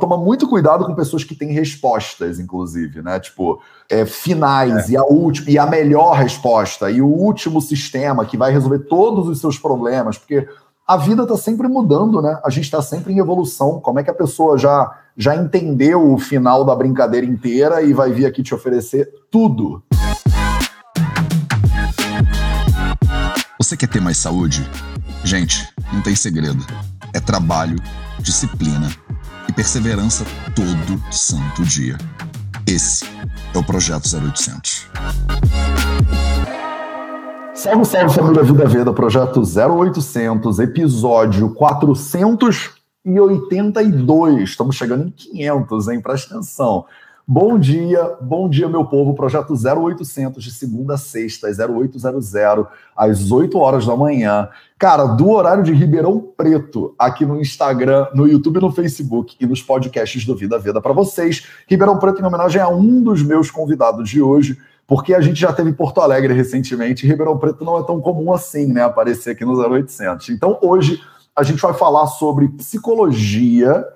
toma muito cuidado com pessoas que têm respostas, inclusive, né? Tipo, é, finais é. e a última e a melhor resposta e o último sistema que vai resolver todos os seus problemas, porque a vida está sempre mudando, né? A gente está sempre em evolução. Como é que a pessoa já já entendeu o final da brincadeira inteira e vai vir aqui te oferecer tudo? Você quer ter mais saúde? Gente, não tem segredo. É trabalho, disciplina e perseverança todo santo dia. Esse é o Projeto 0800. Salve, salve família Vida Veda, projeto 0800, episódio 482. Estamos chegando em 500, hein? Presta atenção. Bom dia, bom dia, meu povo. Projeto 0800 de segunda a sexta, 0800, às 8 horas da manhã. Cara, do horário de Ribeirão Preto, aqui no Instagram, no YouTube, no Facebook e nos podcasts do Vida Veda para vocês. Ribeirão Preto em homenagem a um dos meus convidados de hoje, porque a gente já teve Porto Alegre recentemente. E Ribeirão Preto não é tão comum assim, né? Aparecer aqui no 0800. Então, hoje a gente vai falar sobre psicologia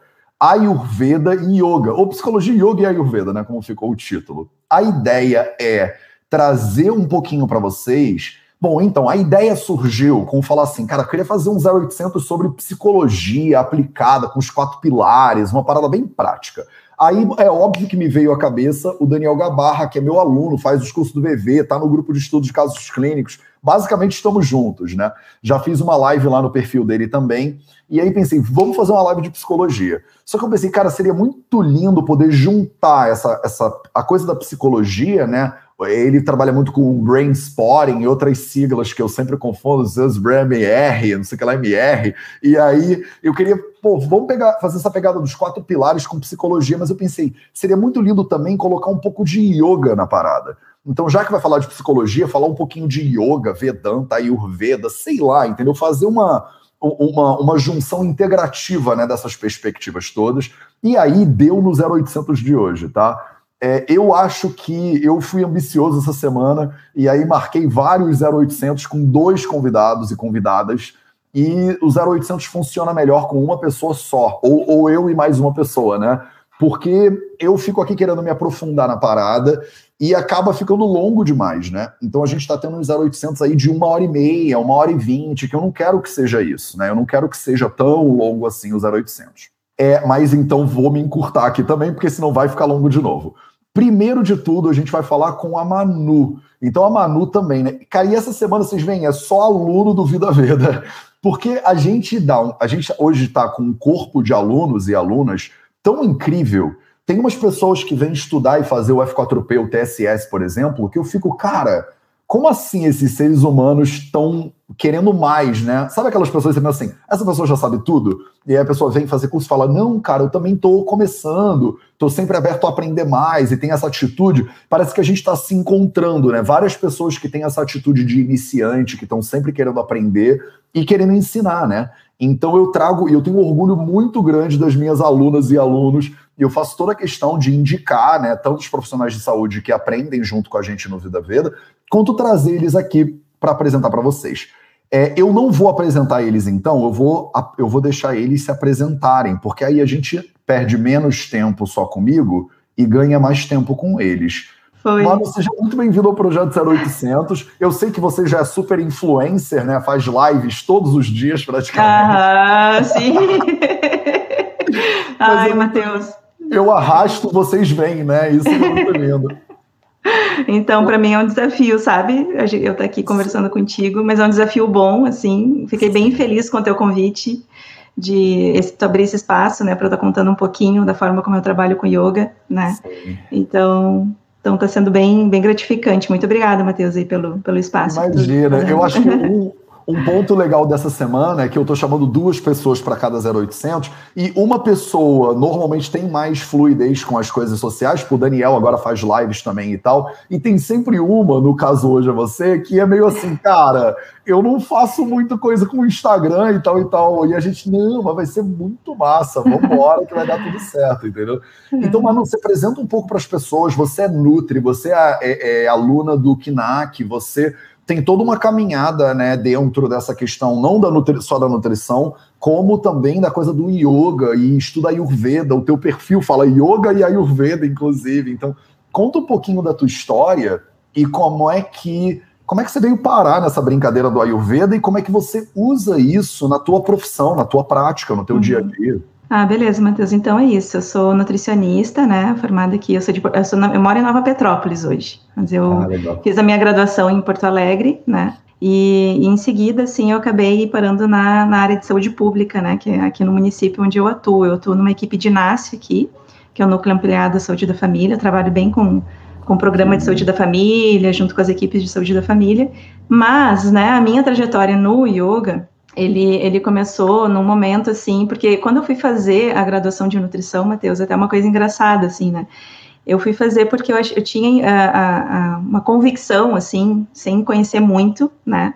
Ayurveda e Yoga, ou Psicologia, Yoga e Ayurveda, né, como ficou o título. A ideia é trazer um pouquinho para vocês. Bom, então, a ideia surgiu com falar assim, cara, eu queria fazer um 0800 sobre psicologia aplicada com os quatro pilares, uma parada bem prática. Aí é óbvio que me veio à cabeça o Daniel Gabarra, que é meu aluno, faz os cursos do VV, está no grupo de estudos de casos clínicos. Basicamente estamos juntos, né? Já fiz uma live lá no perfil dele também. E aí pensei, vamos fazer uma live de psicologia. Só que eu pensei, cara, seria muito lindo poder juntar essa, essa a coisa da psicologia, né? Ele trabalha muito com brain spotting e outras siglas que eu sempre confundo, ZSBRMR, não sei o que lá, MR. E aí eu queria, pô, vamos pegar, fazer essa pegada dos quatro pilares com psicologia, mas eu pensei, seria muito lindo também colocar um pouco de yoga na parada. Então, já que vai falar de psicologia, falar um pouquinho de yoga, Vedanta, Ayurveda, sei lá, entendeu? Fazer uma, uma, uma junção integrativa né, dessas perspectivas todas. E aí deu no 0800 de hoje, tá? É, eu acho que eu fui ambicioso essa semana e aí marquei vários 0800 com dois convidados e convidadas. E o 0800 funciona melhor com uma pessoa só, ou, ou eu e mais uma pessoa, né? Porque eu fico aqui querendo me aprofundar na parada e acaba ficando longo demais, né? Então a gente está tendo um 0800 aí de uma hora e meia, uma hora e vinte, que eu não quero que seja isso, né? Eu não quero que seja tão longo assim o 0800. É, mas então vou me encurtar aqui também, porque senão vai ficar longo de novo. Primeiro de tudo, a gente vai falar com a Manu. Então a Manu também, né? Cara, e essa semana vocês veem, é só aluno do Vida Veda, porque a gente dá, um, a gente hoje está com um corpo de alunos e alunas tão incrível tem umas pessoas que vêm estudar e fazer o F4P, o TSS, por exemplo, que eu fico, cara, como assim esses seres humanos estão querendo mais, né? Sabe aquelas pessoas que pensam assim, essa pessoa já sabe tudo? E aí a pessoa vem fazer curso e fala, não, cara, eu também estou começando, estou sempre aberto a aprender mais e tem essa atitude. Parece que a gente está se encontrando, né? Várias pessoas que têm essa atitude de iniciante, que estão sempre querendo aprender e querendo ensinar, né? Então eu trago, e eu tenho um orgulho muito grande das minhas alunas e alunos e eu faço toda a questão de indicar, né, tanto os profissionais de saúde que aprendem junto com a gente no Vida Veda, quanto trazer eles aqui para apresentar para vocês. É, eu não vou apresentar eles então, eu vou, eu vou deixar eles se apresentarem, porque aí a gente perde menos tempo só comigo e ganha mais tempo com eles. Foi. Mano, seja muito bem-vindo ao Projeto 0800. Eu sei que você já é super influencer, né? Faz lives todos os dias praticamente. Ah, sim. Ai, Matheus eu arrasto, vocês vêm, né? Isso é muito lindo. Então, para mim é um desafio, sabe? Eu estar aqui conversando contigo, mas é um desafio bom, assim. Fiquei bem feliz com o teu convite de esse, abrir esse espaço, né, para eu estar tá contando um pouquinho da forma como eu trabalho com yoga, né? Sim. Então, então está sendo bem, bem gratificante. Muito obrigada, Matheus, aí pelo, pelo espaço. Imagina, eu acho que um, um ponto legal dessa semana é que eu estou chamando duas pessoas para cada 0800 e uma pessoa normalmente tem mais fluidez com as coisas sociais, tipo o Daniel agora faz lives também e tal, e tem sempre uma, no caso hoje é você, que é meio assim, cara, eu não faço muita coisa com o Instagram e tal e tal, e a gente, não, mas vai ser muito massa, vamos embora que vai dar tudo certo, entendeu? Então, Manu, você apresenta um pouco para as pessoas, você é Nutri, você é, é, é aluna do KNAC, você tem toda uma caminhada, né, dentro dessa questão, não da só da nutrição, como também da coisa do yoga e estuda Ayurveda. O teu perfil fala yoga e Ayurveda, inclusive. Então, conta um pouquinho da tua história e como é que como é que você veio parar nessa brincadeira do Ayurveda e como é que você usa isso na tua profissão, na tua prática, no teu uhum. dia a dia? Ah, beleza, Matheus. Então é isso. Eu sou nutricionista, né? Formada aqui. Eu, sou de, eu, sou, eu moro em Nova Petrópolis hoje. Mas eu ah, fiz a minha graduação em Porto Alegre, né? E, e, em seguida, assim, eu acabei parando na, na área de saúde pública, né? Que é aqui no município onde eu atuo. Eu atuo numa equipe de NASF aqui, que é o Núcleo Ampliado da Saúde da Família. Eu trabalho bem com com o programa de saúde da família, junto com as equipes de saúde da família. Mas, né, a minha trajetória no yoga, ele, ele começou num momento assim, porque quando eu fui fazer a graduação de nutrição, Matheus, até uma coisa engraçada, assim, né? Eu fui fazer porque eu, eu tinha a, a, a, uma convicção, assim, sem conhecer muito, né?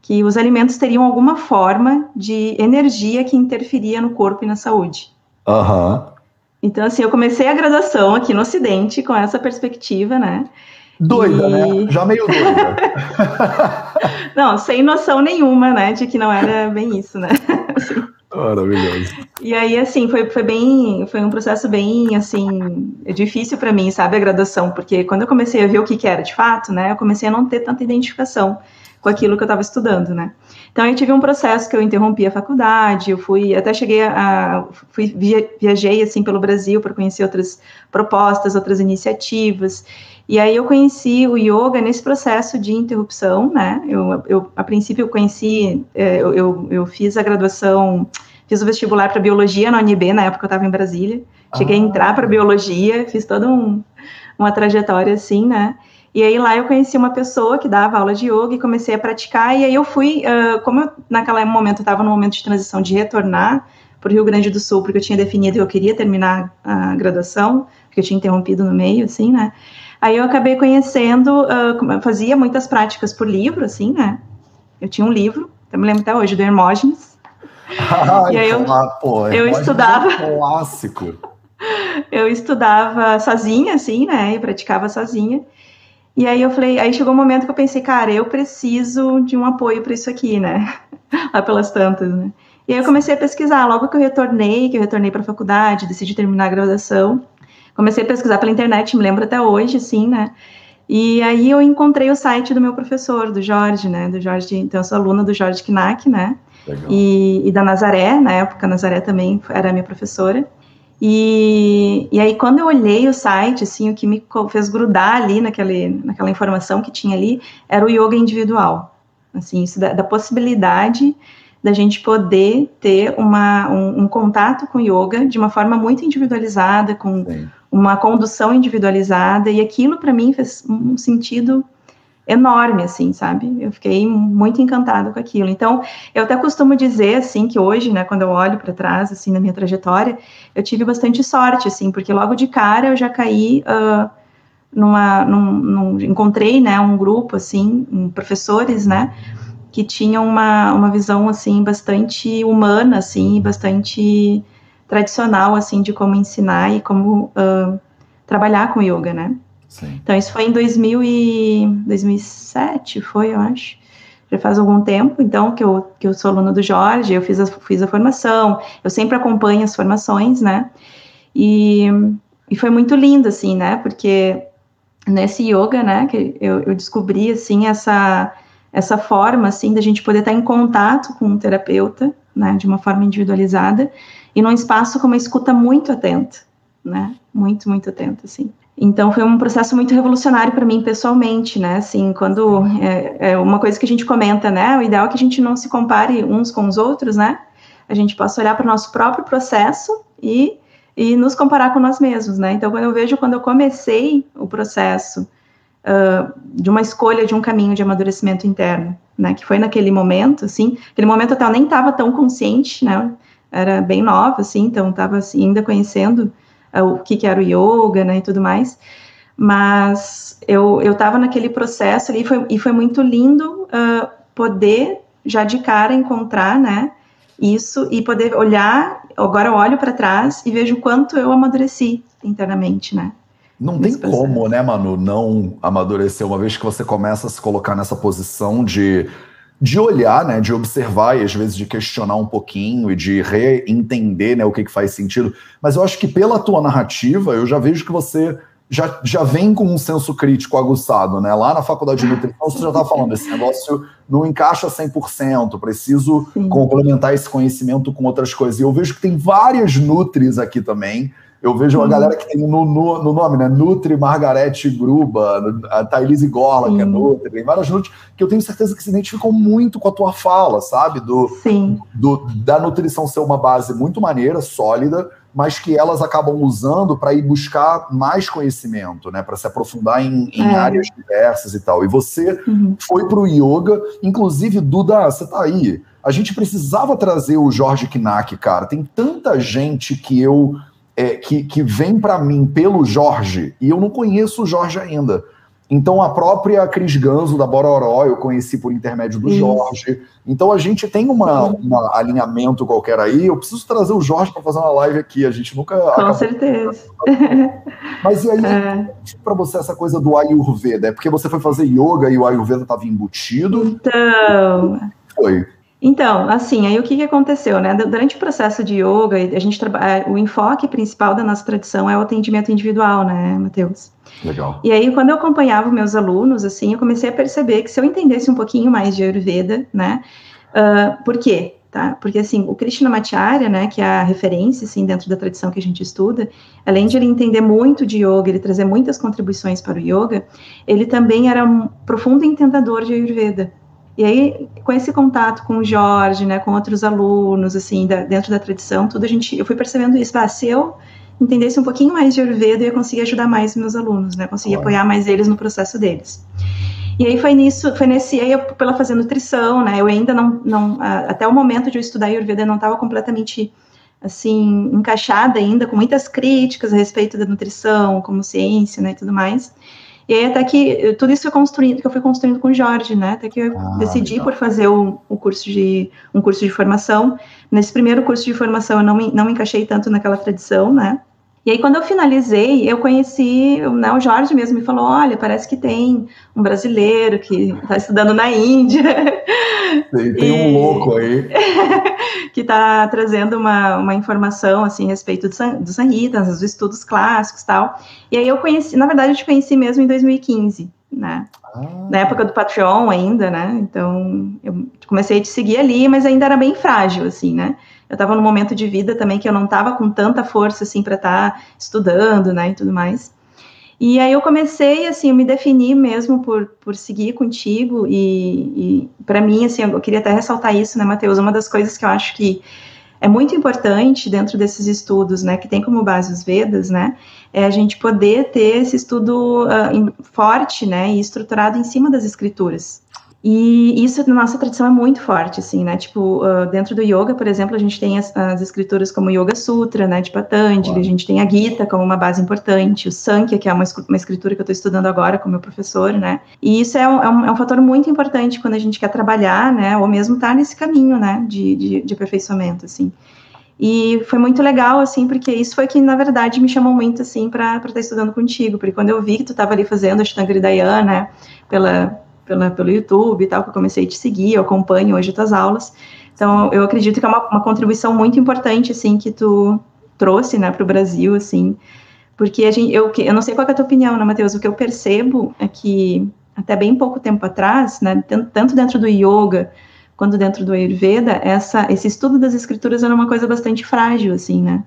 Que os alimentos teriam alguma forma de energia que interferia no corpo e na saúde. Aham. Uhum. Então, assim, eu comecei a graduação aqui no Ocidente com essa perspectiva, né? Doida, e... né? Já meio doida. não, sem noção nenhuma, né, de que não era bem isso, né? Assim. Maravilhoso. E aí, assim, foi, foi bem, foi um processo bem, assim, difícil para mim, sabe, a graduação, porque quando eu comecei a ver o que, que era de fato, né, eu comecei a não ter tanta identificação com aquilo que eu estava estudando, né. Então, eu tive um processo que eu interrompi a faculdade, eu fui, até cheguei a, fui, viajei, assim, pelo Brasil para conhecer outras propostas, outras iniciativas, e aí eu conheci o yoga nesse processo de interrupção, né, eu, eu a princípio eu conheci, é, eu, eu, eu fiz a graduação, fiz o vestibular para biologia na UNB, na época eu estava em Brasília, cheguei ah. a entrar para biologia, fiz toda um, uma trajetória assim, né, e aí lá eu conheci uma pessoa que dava aula de yoga e comecei a praticar. E aí eu fui, uh, como eu, naquele momento estava no momento de transição de retornar para o Rio Grande do Sul, porque eu tinha definido que eu queria terminar a graduação, porque eu tinha interrompido no meio, assim, né? Aí eu acabei conhecendo, uh, fazia muitas práticas por livro, assim, né? Eu tinha um livro, eu me lembro até hoje, do Hermógenes. Ai, e aí eu, pô, eu estudava. É um clássico. eu estudava sozinha, assim, né? E praticava sozinha. E aí eu falei, aí chegou um momento que eu pensei, cara, eu preciso de um apoio para isso aqui, né? Lá pelas tantas, né? E aí eu comecei a pesquisar. Logo que eu retornei, que eu retornei para a faculdade, decidi terminar a graduação, comecei a pesquisar pela internet, me lembro até hoje, assim, né? E aí eu encontrei o site do meu professor, do Jorge, né? Do Jorge, então eu sou aluna do Jorge Knack, né? E, e, da Nazaré, na época a Nazaré também era minha professora. E, e aí, quando eu olhei o site, assim, o que me fez grudar ali naquele, naquela informação que tinha ali era o yoga individual. Assim, isso da, da possibilidade da gente poder ter uma, um, um, contato com yoga de uma forma muito individualizada, com Sim. Uma condução individualizada, e aquilo para mim fez um sentido enorme, assim, sabe? Eu fiquei muito encantada com aquilo. Então, eu até costumo dizer, assim, que hoje, né, quando eu olho para trás, assim, na minha trajetória, eu tive bastante sorte, assim, porque logo de cara eu já caí uh, numa, num, num, encontrei, né, um grupo, assim, um, professores, né, que tinham uma, uma visão, assim, bastante humana, assim, bastante tradicional, assim, de como ensinar e como uh, trabalhar com yoga, né. Sim. Então, isso foi em 2000 e 2007, foi, eu acho. Já faz algum tempo, então, que eu, que eu sou aluna do Jorge, eu fiz a, fiz a formação, eu sempre acompanho as formações, né? E, e foi muito lindo, assim, né? Porque nesse yoga, né, que eu, eu descobri, assim, essa, essa forma, assim, da gente poder estar em contato com um terapeuta, né, de uma forma individualizada, e num espaço com uma escuta muito atenta, né? Muito, muito atenta, assim. Então foi um processo muito revolucionário para mim pessoalmente, né? Assim, quando é, é, uma coisa que a gente comenta, né? O ideal é que a gente não se compare uns com os outros, né? A gente possa olhar para o nosso próprio processo e, e nos comparar com nós mesmos, né? Então quando eu vejo quando eu comecei o processo uh, de uma escolha de um caminho de amadurecimento interno, né? Que foi naquele momento, assim, aquele momento eu nem estava tão consciente, né? Era bem nova, assim, então estava assim, ainda conhecendo é, o que, que era o yoga, né, e tudo mais. Mas eu eu estava naquele processo ali foi, e foi muito lindo uh, poder já de cara encontrar, né, isso e poder olhar. Agora eu olho para trás e vejo quanto eu amadureci internamente, né. Não tem como, né, Manu, não amadurecer uma vez que você começa a se colocar nessa posição de, de olhar, né, de observar e às vezes de questionar um pouquinho e de reentender, né, o que, que faz sentido. Mas eu acho que pela tua narrativa, eu já vejo que você já, já vem com um senso crítico aguçado, né? Lá na faculdade de nutrição, você já está falando, esse negócio não encaixa 100%, preciso Sim. complementar esse conhecimento com outras coisas. E eu vejo que tem várias Nutris aqui também. Eu vejo uma uhum. galera que tem no, no, no, nome, né? Nutri Margarete Gruba, a Thailise Gorla, que é Nutri, tem várias Nutri, que eu tenho certeza que se identificam muito com a tua fala, sabe? Do, Sim. do, da nutrição ser uma base muito maneira, sólida, mas que elas acabam usando para ir buscar mais conhecimento, né, para se aprofundar em, em é. áreas diversas e tal. E você uhum. foi para o yoga, inclusive, Duda, você tá aí. A gente precisava trazer o Jorge Knack, cara. Tem tanta gente que eu é, que, que vem para mim pelo Jorge e eu não conheço o Jorge ainda. Então, a própria Cris Ganzo, da Bororó, eu conheci por intermédio do Isso. Jorge. Então, a gente tem um alinhamento qualquer aí. Eu preciso trazer o Jorge para fazer uma live aqui. A gente nunca. Com certeza. Mas e aí, é. para você, essa coisa do Ayurveda? É porque você foi fazer yoga e o Ayurveda estava embutido? Então. Foi. Então, assim, aí o que, que aconteceu, né? Durante o processo de yoga, a gente trabalha, o enfoque principal da nossa tradição é o atendimento individual, né, Matheus? Legal. E aí, quando eu acompanhava meus alunos, assim, eu comecei a perceber que se eu entendesse um pouquinho mais de Ayurveda, né? Uh, por quê? Tá? Porque, assim, o Krishnamacharya, né, que é a referência, assim, dentro da tradição que a gente estuda, além de ele entender muito de yoga, ele trazer muitas contribuições para o yoga, ele também era um profundo entendedor de Ayurveda. E aí, com esse contato com o Jorge, né, com outros alunos, assim, da, dentro da tradição, tudo a gente, eu fui percebendo isso. Ah, se eu entendesse um pouquinho mais de Ayurveda, eu ia conseguir ajudar mais meus alunos, né? Conseguir claro. apoiar mais eles no processo deles. E aí foi nisso, foi nesse, aí eu, pela fazer nutrição, né? Eu ainda não, não até o momento de eu estudar Ayurveda, eu não estava completamente assim encaixada ainda, com muitas críticas a respeito da nutrição, como ciência, né, e tudo mais. E aí até que tudo isso foi construindo, que eu fui construindo com o Jorge, né? Até que eu ah, decidi legal. por fazer o, o, curso de um curso de formação. Nesse primeiro curso de formação eu não me, não me encaixei tanto naquela tradição, né? E aí, quando eu finalizei, eu conheci, né, o Jorge mesmo me falou: olha, parece que tem um brasileiro que está estudando na Índia. Tem, tem e... um louco aí. que está trazendo uma, uma informação assim, a respeito dos do Sanhitas, dos estudos clássicos tal. E aí eu conheci, na verdade, eu te conheci mesmo em 2015. Né? Ah. Na época do Patreon ainda, né? Então eu comecei a te seguir ali, mas ainda era bem frágil, assim, né? Eu estava num momento de vida também que eu não estava com tanta força assim para estar tá estudando, né, e tudo mais. E aí eu comecei assim, eu me defini mesmo por, por seguir contigo e, e para mim assim, eu queria até ressaltar isso, né, Matheus, uma das coisas que eu acho que é muito importante dentro desses estudos, né, que tem como base os Vedas, né, é a gente poder ter esse estudo uh, forte, né, e estruturado em cima das escrituras. E isso na nossa tradição é muito forte, assim, né? Tipo, uh, dentro do yoga, por exemplo, a gente tem as, as escrituras como Yoga Sutra, né, de Patanjali, a gente tem a Gita como uma base importante, o Sankhya, que é uma, uma escritura que eu estou estudando agora com meu professor, né? E isso é um, é um, é, um, fator muito importante quando a gente quer trabalhar, né, ou mesmo estar tá nesse caminho, né, de, de, de aperfeiçoamento, assim. E foi muito legal, assim, porque isso foi que, na verdade, me chamou muito, assim, para estar tá estudando contigo, porque quando eu vi que tu estava ali fazendo a Ashtanga Dayana, né, pela pela, pelo YouTube e tal, que eu comecei a te seguir, eu acompanho hoje as tuas aulas. Então, eu acredito que é uma, uma contribuição muito importante, assim, que tu trouxe, né, para o Brasil, assim, porque a gente, eu, eu não sei qual é a tua opinião, né, Matheus, o que eu percebo é que até bem pouco tempo atrás, né, tanto dentro do yoga quanto dentro do Ayurveda, essa, esse estudo das escrituras era uma coisa bastante frágil, assim, né?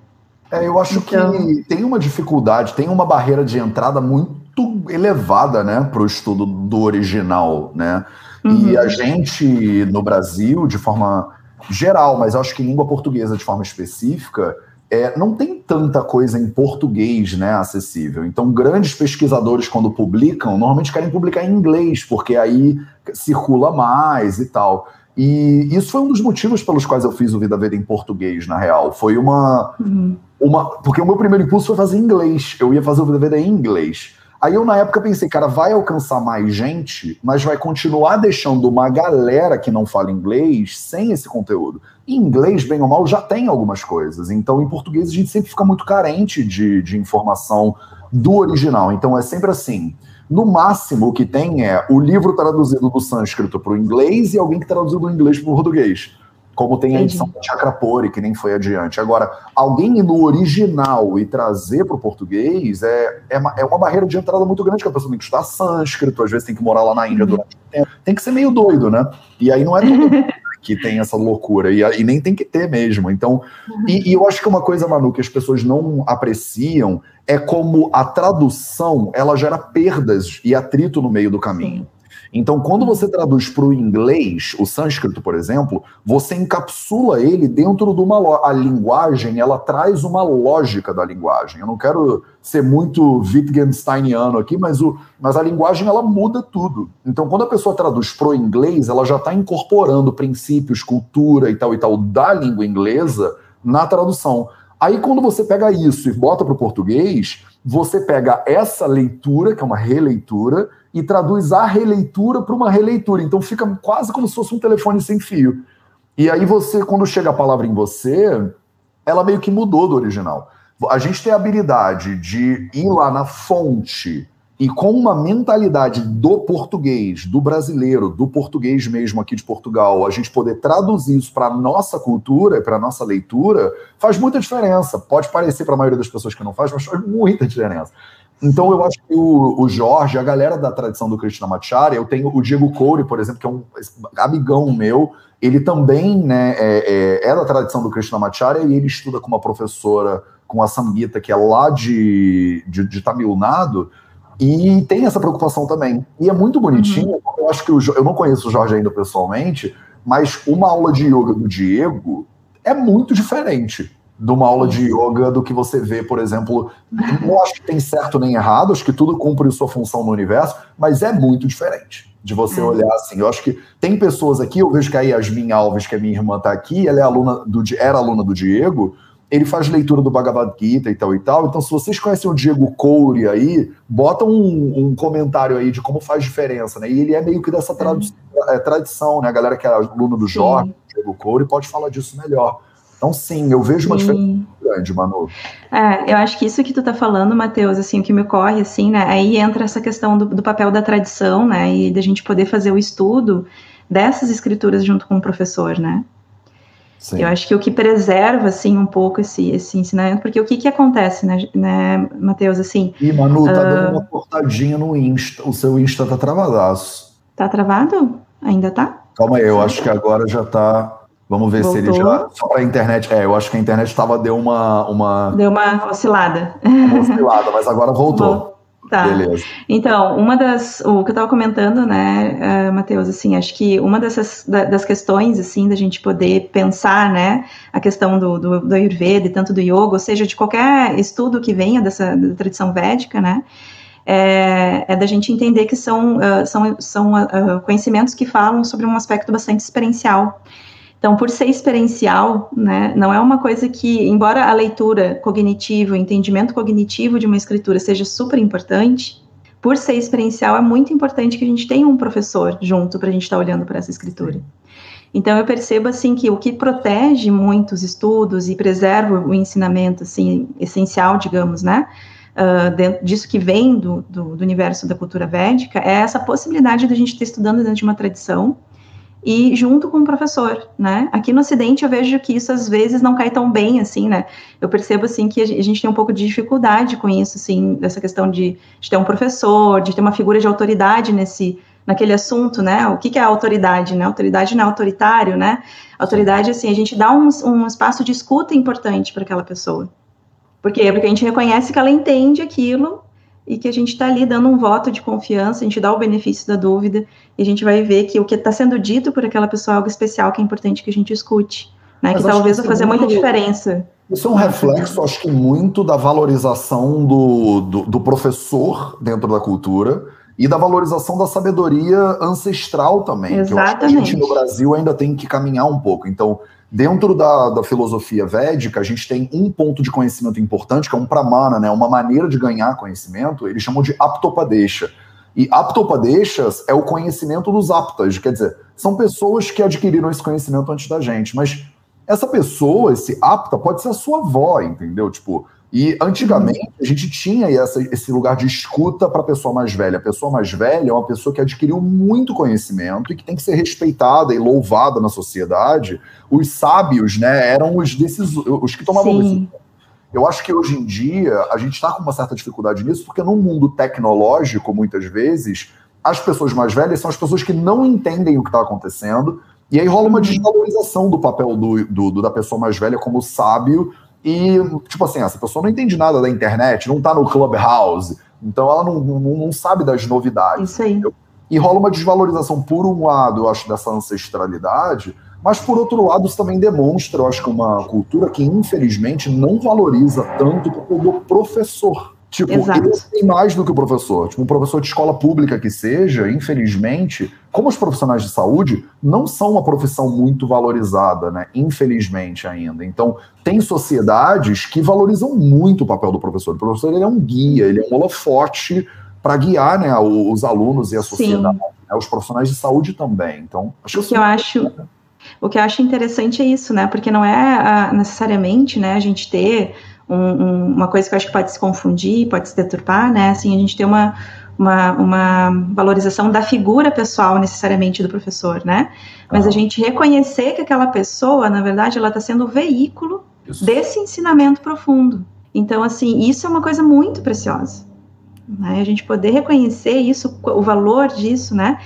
É, eu acho então... que tem uma dificuldade, tem uma barreira de entrada muito elevada, né, para o estudo do original, né? Uhum. E a gente no Brasil, de forma geral, mas acho que em língua portuguesa de forma específica, é, não tem tanta coisa em português né, acessível. Então, grandes pesquisadores, quando publicam, normalmente querem publicar em inglês, porque aí circula mais e tal. E isso foi um dos motivos pelos quais eu fiz o Vida Veda em português, na real. Foi uma. Uhum. uma porque o meu primeiro impulso foi fazer inglês. Eu ia fazer o Vida Veda em inglês. Aí eu, na época, pensei, cara, vai alcançar mais gente, mas vai continuar deixando uma galera que não fala inglês sem esse conteúdo. Em inglês, bem ou mal, já tem algumas coisas. Então, em português, a gente sempre fica muito carente de, de informação do original. Então é sempre assim. No máximo, o que tem é o livro traduzido do sânscrito para o inglês e alguém que traduziu do inglês para o português. Como tem a edição de Chakrapuri, que nem foi adiante. Agora, alguém ir no original e trazer para o português é, é uma, é, uma, barreira de entrada muito grande, que a pessoa tem que estudar sânscrito, às vezes tem que morar lá na Índia uhum. durante tempo. Tem que ser meio doido, né? E aí não é todo que tem essa loucura, e, e, nem tem que ter mesmo. Então, uhum. e, e, eu acho que uma coisa, Manu, que as pessoas não apreciam é como a tradução ela gera perdas e atrito no meio do caminho. Então, quando você traduz para o inglês, o sânscrito, por exemplo, você encapsula ele dentro de uma a linguagem, ela traz uma lógica da linguagem. Eu não quero ser muito Wittgensteiniano aqui, mas, o, mas a linguagem ela muda tudo. Então, quando a pessoa traduz para o inglês, ela já está incorporando princípios, cultura e tal e tal da língua inglesa na tradução. Aí, quando você pega isso e bota para o português, você pega essa leitura, que é uma releitura, e traduz a releitura para uma releitura. Então fica quase como se fosse um telefone sem fio. E aí você, quando chega a palavra em você, ela meio que mudou do original. A gente tem a habilidade de ir lá na fonte e com uma mentalidade do português, do brasileiro, do português mesmo aqui de Portugal, a gente poder traduzir isso para a nossa cultura, para a nossa leitura, faz muita diferença. Pode parecer para a maioria das pessoas que não faz, mas faz muita diferença. Então eu acho que o, o, Jorge, a galera da tradição do Krishnamacharya, eu tenho o Diego Coure, por exemplo, que é um amigão meu, ele também né, é, é, é da tradição do Krishnamacharya e ele estuda com uma professora, com a Samgita, que é lá de, de, de Tamil Nadu, e tem essa preocupação também. E é muito bonitinho, uhum. eu acho que o, eu não conheço o Jorge ainda pessoalmente, mas uma aula de yoga do Diego é muito diferente de uma aula de yoga do que você vê, por exemplo. Não acho que tem certo nem errado, acho que tudo cumpre sua função no universo, mas é muito diferente de você é. olhar assim. Eu acho que tem pessoas aqui, eu vejo que a Yasmin Alves, que é minha irmã, está aqui, ela é aluna do, era aluna do Diego, ele faz leitura do Bhagavad Gita e tal e tal. Então, se vocês conhecem o Diego Coure aí, bota um, um comentário aí de como faz diferença, né? E ele é meio que dessa é, tradição, né? A galera que é aluna do Jorge, Diego Coure, pode falar disso melhor. Então, sim, eu vejo uma sim. diferença grande, Manu. É, eu acho que isso que tu tá falando, Matheus, assim, o que me ocorre, assim, né, aí entra essa questão do, do, papel da tradição, né, e da gente poder fazer o estudo dessas escrituras junto com o professor, né. Sim. Eu acho que o que preserva, assim, um pouco esse, esse ensinamento, porque o que que acontece, né, né Matheus, assim... E, Manu, tá uh... dando uma cortadinha no Insta, o seu Insta tá travadaço. Tá travado? Ainda tá? Calma aí, eu acho que agora já tá... Vamos ver Voltou. se ele já. Só para a internet. É, eu acho que a internet estava deu uma, uma. Deu uma oscilada. Uma oscilada, mas agora voltou. Tá. Beleza. Então, uma das. O que eu estava comentando, né, uh, Matheus, assim, acho que uma dessas da, das questões, assim, da gente poder pensar, né, a questão do, do, do Ayurveda e tanto do yoga, ou seja, de qualquer estudo que venha dessa da tradição védica, né, é, é, da gente entender que são, uh, são, são uh, conhecimentos que falam sobre um aspecto bastante experiencial. Então, por ser experiencial, né, não é uma coisa que, embora a leitura cognitiva, o entendimento cognitivo de uma escritura seja super importante, por ser experiencial, é muito importante que a gente tenha um professor junto para a gente estar tá olhando para essa escritura. Então, eu percebo, assim, que o que protege muitos estudos e preserva o ensinamento, assim, essencial, digamos, né, uh, dentro disso que vem do, do, do universo da cultura védica, é essa possibilidade de a gente estar estudando dentro de uma tradição, e junto com o professor, né? Aqui no Ocidente eu vejo que isso às vezes não cai tão bem, assim, né? Eu percebo, assim, que a gente tem um pouco de dificuldade com isso, assim, dessa questão de, de ter um professor, de ter uma figura de autoridade nesse, naquele assunto, né? O que, que é autoridade, né? Autoridade não é autoritário, né? Autoridade, assim, a gente dá um, um espaço de escuta importante para aquela pessoa. Por quê? Porque a gente reconhece que ela entende aquilo e que a gente está ali dando um voto de confiança, a gente dá o benefício da dúvida, e a gente vai ver que o que está sendo dito por aquela pessoa é algo especial que é importante que a gente escute, né? que talvez vai fazer muita diferença. Isso é um reflexo, acho que muito da valorização do, do, do professor dentro da cultura e da valorização da sabedoria ancestral também, Exatamente. que eu acho que a gente no Brasil ainda tem que caminhar um pouco. Então, Dentro da, da filosofia védica, a gente tem um ponto de conhecimento importante, que é um pramana, né? uma maneira de ganhar conhecimento, eles chamam de aptopadesha. E aptopadeshas é o conhecimento dos aptas, quer dizer, são pessoas que adquiriram esse conhecimento antes da gente, mas essa pessoa, esse apta, pode ser a sua avó, entendeu? Tipo, E antigamente a gente tinha essa, esse lugar de escuta para a pessoa mais velha. A pessoa mais velha é uma pessoa que adquiriu muito conhecimento e que tem que ser respeitada e louvada na sociedade. Os sábios, né, eram os os que tomavam decisões. Eu acho que hoje em dia a gente está com uma certa dificuldade nisso, porque no mundo tecnológico, muitas vezes, as pessoas mais velhas são as pessoas que não entendem o que está acontecendo, e aí rola uma uhum. desvalorização do papel do, do, do, da pessoa mais velha como sábio e, tipo assim, essa pessoa não entende nada da internet, não tá no Clubhouse, então ela não, não, não sabe das novidades. Isso aí. E rola uma desvalorização, por um lado, eu acho, dessa ancestralidade, mas por outro lado, isso também demonstra, eu acho que uma cultura que, infelizmente, não valoriza tanto o professor. Tipo, Exato. ele tem mais do que o professor. Tipo, um professor de escola pública que seja, infelizmente, como os profissionais de saúde não são uma profissão muito valorizada, né? Infelizmente ainda. Então, tem sociedades que valorizam muito o papel do professor. O professor ele é um guia, ele é um holofote para guiar né, os alunos e a sociedade. Né? Os profissionais de saúde também. Então, acho o que eu acho. O que eu acho interessante é isso, né? Porque não é ah, necessariamente, né, a gente ter um, um, uma coisa que eu acho que pode se confundir, pode se deturpar, né? Assim, a gente tem uma, uma, uma valorização da figura pessoal necessariamente do professor, né? Mas a gente reconhecer que aquela pessoa, na verdade, ela está sendo o veículo isso. desse ensinamento profundo. Então, assim, isso é uma coisa muito preciosa. Né? A gente poder reconhecer isso, o valor disso, né?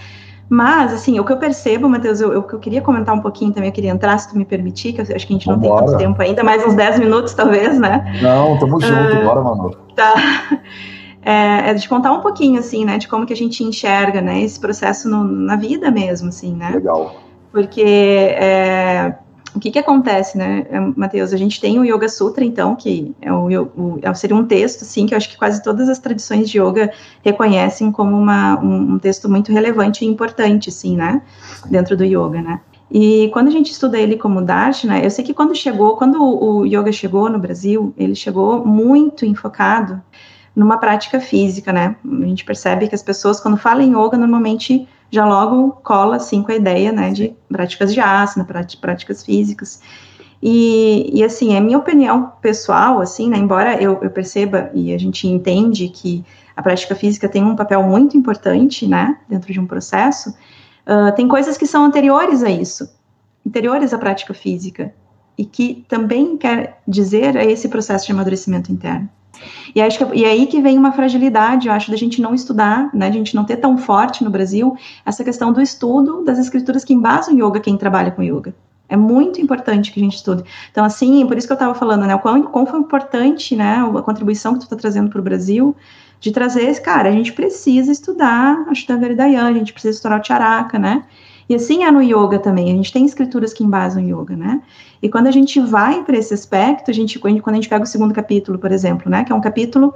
Mas, assim, o que eu percebo, Matheus, eu, eu, eu, queria comentar um pouquinho também, eu queria entrar, se tu me permitir, que eu acho que a gente não Vambora. tem tanto tempo ainda, mais uns 10 minutos, talvez, né? Não, tamo junto, uh, bora, Manu. Tá. É, é, de contar um pouquinho, assim, né, de como que a gente enxerga, né, esse processo no, na vida mesmo, assim, né? Legal. Porque é, o que que acontece, né, é, Matheus? A gente tem o Yoga Sutra, então, que é o, o, é, seria um texto, assim, que eu acho que quase todas as tradições de yoga reconhecem como uma, um, um texto muito relevante e importante, assim, né, dentro do yoga, né? E quando a gente estuda ele como Darshana, eu sei que quando chegou, quando o yoga chegou no Brasil, ele chegou muito enfocado numa prática física, né? A gente percebe que as pessoas, quando falam em yoga, normalmente já logo cola assim com a ideia, né, de práticas de asana, práticas físicas. E, e assim, é minha opinião pessoal, assim, né, embora eu, eu perceba e a gente entende que a prática física tem um papel muito importante, né, dentro de um processo, uh, tem coisas que são anteriores a isso, anteriores à prática física, e que também quer dizer a esse processo de amadurecimento interno. E, acho que, e é aí que vem uma fragilidade, eu acho, da gente não estudar, né, de a gente não ter tão forte no Brasil essa questão do estudo das escrituras que embasam yoga, quem trabalha com yoga. É muito importante que a gente estude. Então, assim, por isso que eu estava falando, né, o quão, quão foi importante, né, a contribuição que tu está trazendo para o Brasil, de trazer esse, cara, a gente precisa estudar a Ashtanga Hridayana, a gente precisa estudar o Charaka, né, e assim é no yoga também, a gente tem escrituras que embasam yoga, né? E quando a gente vai para esse aspecto, a gente, quando a gente pega o segundo capítulo, por exemplo, né? Que é um capítulo,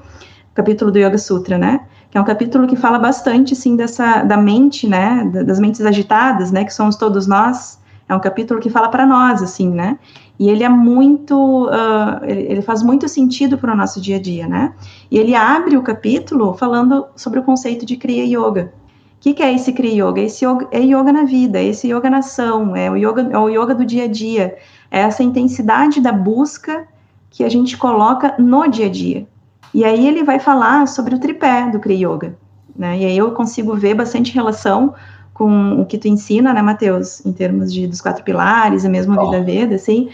capítulo do Yoga Sutra, né? Que é um capítulo que fala bastante, sim, dessa, da mente, né? Das mentes agitadas, né? Que somos todos nós. É um capítulo que fala para nós, assim, né? E ele é muito, uh, ele, ele, faz muito sentido para o nosso dia a dia, né? E ele abre o capítulo falando sobre o conceito de Kriya Yoga, o que, que, é esse Kriya Yoga? Esse yoga, é yoga na vida, é esse yoga na ação, é o yoga, é o yoga do dia a dia, é essa intensidade da busca que a gente coloca no dia a dia. E aí ele vai falar sobre o tripé do Kriya Yoga, né? E aí eu consigo ver bastante relação com o que tu ensina, né, Mateus, em termos de dos quatro pilares, a mesma oh. vida Veda, assim,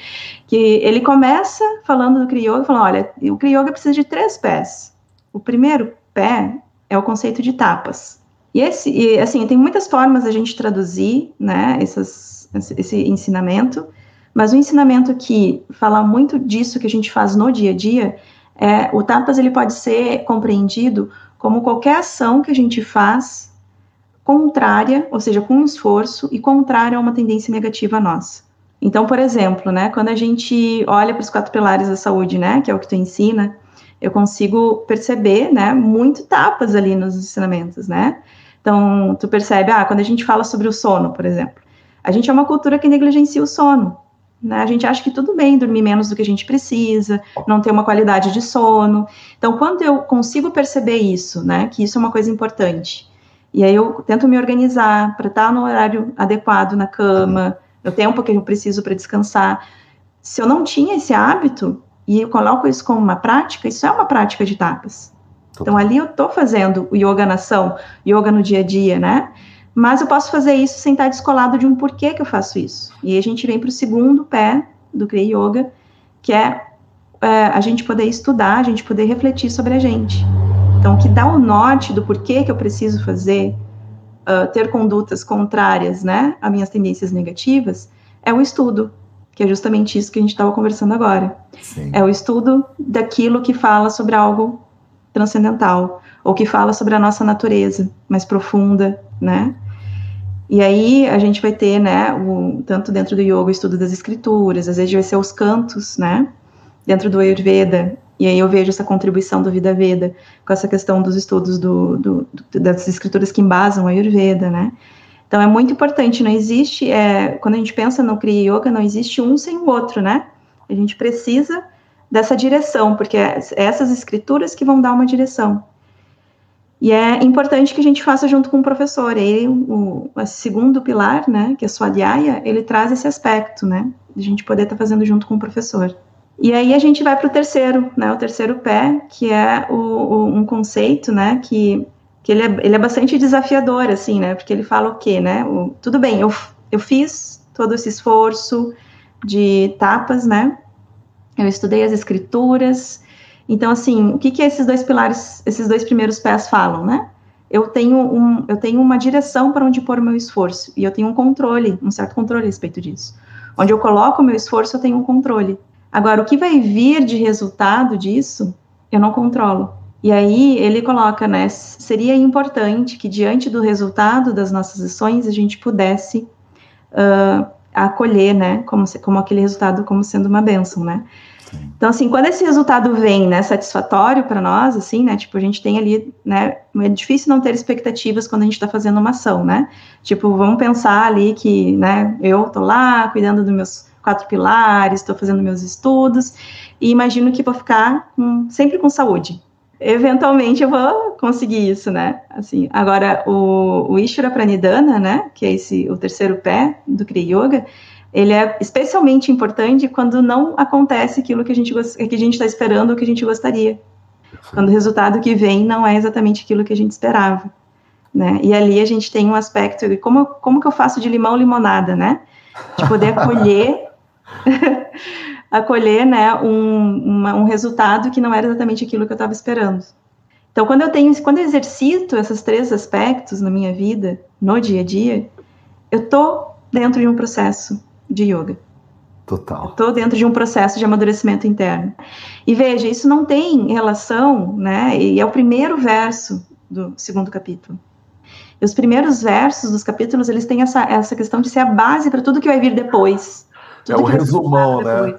que ele começa falando do Kriya Yoga, falando, olha, o Kriya Yoga precisa de três pés. O primeiro pé é o conceito de tapas. E, esse, e, assim, tem muitas formas da gente traduzir, né, essas, esse ensinamento, mas o ensinamento que fala muito disso que a gente faz no dia a dia, é, o tapas ele pode ser compreendido como qualquer ação que a gente faz contrária, ou seja, com esforço e contrária a uma tendência negativa nossa. Então, por exemplo, né, quando a gente olha para os quatro pilares da saúde, né, que é o que tu ensina, eu consigo perceber, né, muito tapas ali nos ensinamentos, né? Então, tu percebe, ah, quando a gente fala sobre o sono, por exemplo, a gente é uma cultura que negligencia o sono. Né? A gente acha que tudo bem dormir menos do que a gente precisa, não ter uma qualidade de sono. Então, quando eu consigo perceber isso, né, que isso é uma coisa importante, e aí eu tento me organizar para estar no horário adequado na cama, o tempo que eu preciso para descansar. Se eu não tinha esse hábito, e eu coloco isso como uma prática, isso é uma prática de tapas. Então ali eu estou fazendo o yoga na ação, yoga no dia a dia, né? Mas eu posso fazer isso sem estar descolado de um porquê que eu faço isso. E aí a gente vem para o segundo pé do Kriya Yoga, que é, é, a gente poder estudar, a gente poder refletir sobre a gente. Então, o que dá o norte do porquê que eu preciso fazer, uh, ter condutas contrárias, né, a minhas tendências negativas, é o estudo, que é justamente isso que a gente estava conversando agora. Sim. É o estudo daquilo que fala sobre algo transcendental, ou que fala sobre a nossa natureza mais profunda, né? E aí a gente vai ter, né, o, tanto dentro do yoga o estudo das escrituras, às vezes vai ser os cantos, né, dentro do Ayurveda, e aí eu vejo essa contribuição do Vida Veda com essa questão dos estudos do, do, do, das escrituras que embasam o Ayurveda, né. Então é muito importante, não existe, é, quando a gente pensa no Kriya Yoga, não existe um sem o outro, né, a gente precisa dessa direção, porque é essas escrituras que vão dar uma direção. E é importante que a gente faça junto com o professor. Ele, o, o segundo pilar, né, que é a sua diaia, ele traz esse aspecto, né, de a gente poder estar tá fazendo junto com o professor. E aí a gente vai para o terceiro, né, o terceiro pé, que é o, o, um conceito, né, que, que ele, é, ele é bastante desafiador, assim, né, porque ele fala o quê, né, o, tudo bem, eu, eu fiz todo esse esforço de tapas, né, eu estudei as escrituras, então, assim, o que, que esses dois pilares, esses dois primeiros pés falam, né? Eu tenho, um, eu tenho uma direção para onde pôr o meu esforço, e eu tenho um controle, um certo controle a respeito disso. Onde eu coloco o meu esforço, eu tenho um controle. Agora, o que vai vir de resultado disso, eu não controlo. E aí ele coloca, né? Seria importante que diante do resultado das nossas ações a gente pudesse uh, acolher, né? Como, como aquele resultado como sendo uma bênção, né? Então, assim, quando esse resultado vem, né, satisfatório para nós, assim, né, tipo, a gente tem ali, né, é difícil não ter expectativas quando a gente está fazendo uma ação, né? Tipo, vamos pensar ali que, né, eu tô lá cuidando dos meus quatro pilares, estou fazendo meus estudos e imagino que vou ficar sempre com saúde. Eventualmente eu vou conseguir isso, né? Assim, agora o, o Ishvara Pranidhana, né, que é esse o terceiro pé do Kriya Yoga, ele é especialmente importante quando não acontece aquilo que a gente que a gente está esperando ou que a gente gostaria. Quando o resultado que vem não é exatamente aquilo que a gente esperava, né? E ali a gente tem um aspecto de como como que eu faço de limão limonada, né? De poder acolher acolher, né, um, uma, um resultado que não era exatamente aquilo que eu estava esperando. Então, quando eu tenho, quando eu exercito esses três aspectos na minha vida, no dia a dia, eu tô dentro de um processo de yoga. Total. Estou dentro de um processo de amadurecimento interno. E veja, isso não tem relação, né? E é o primeiro verso do segundo capítulo. E os primeiros versos dos capítulos, eles têm essa, essa questão de ser a base para tudo que vai vir depois. É o resumão, né?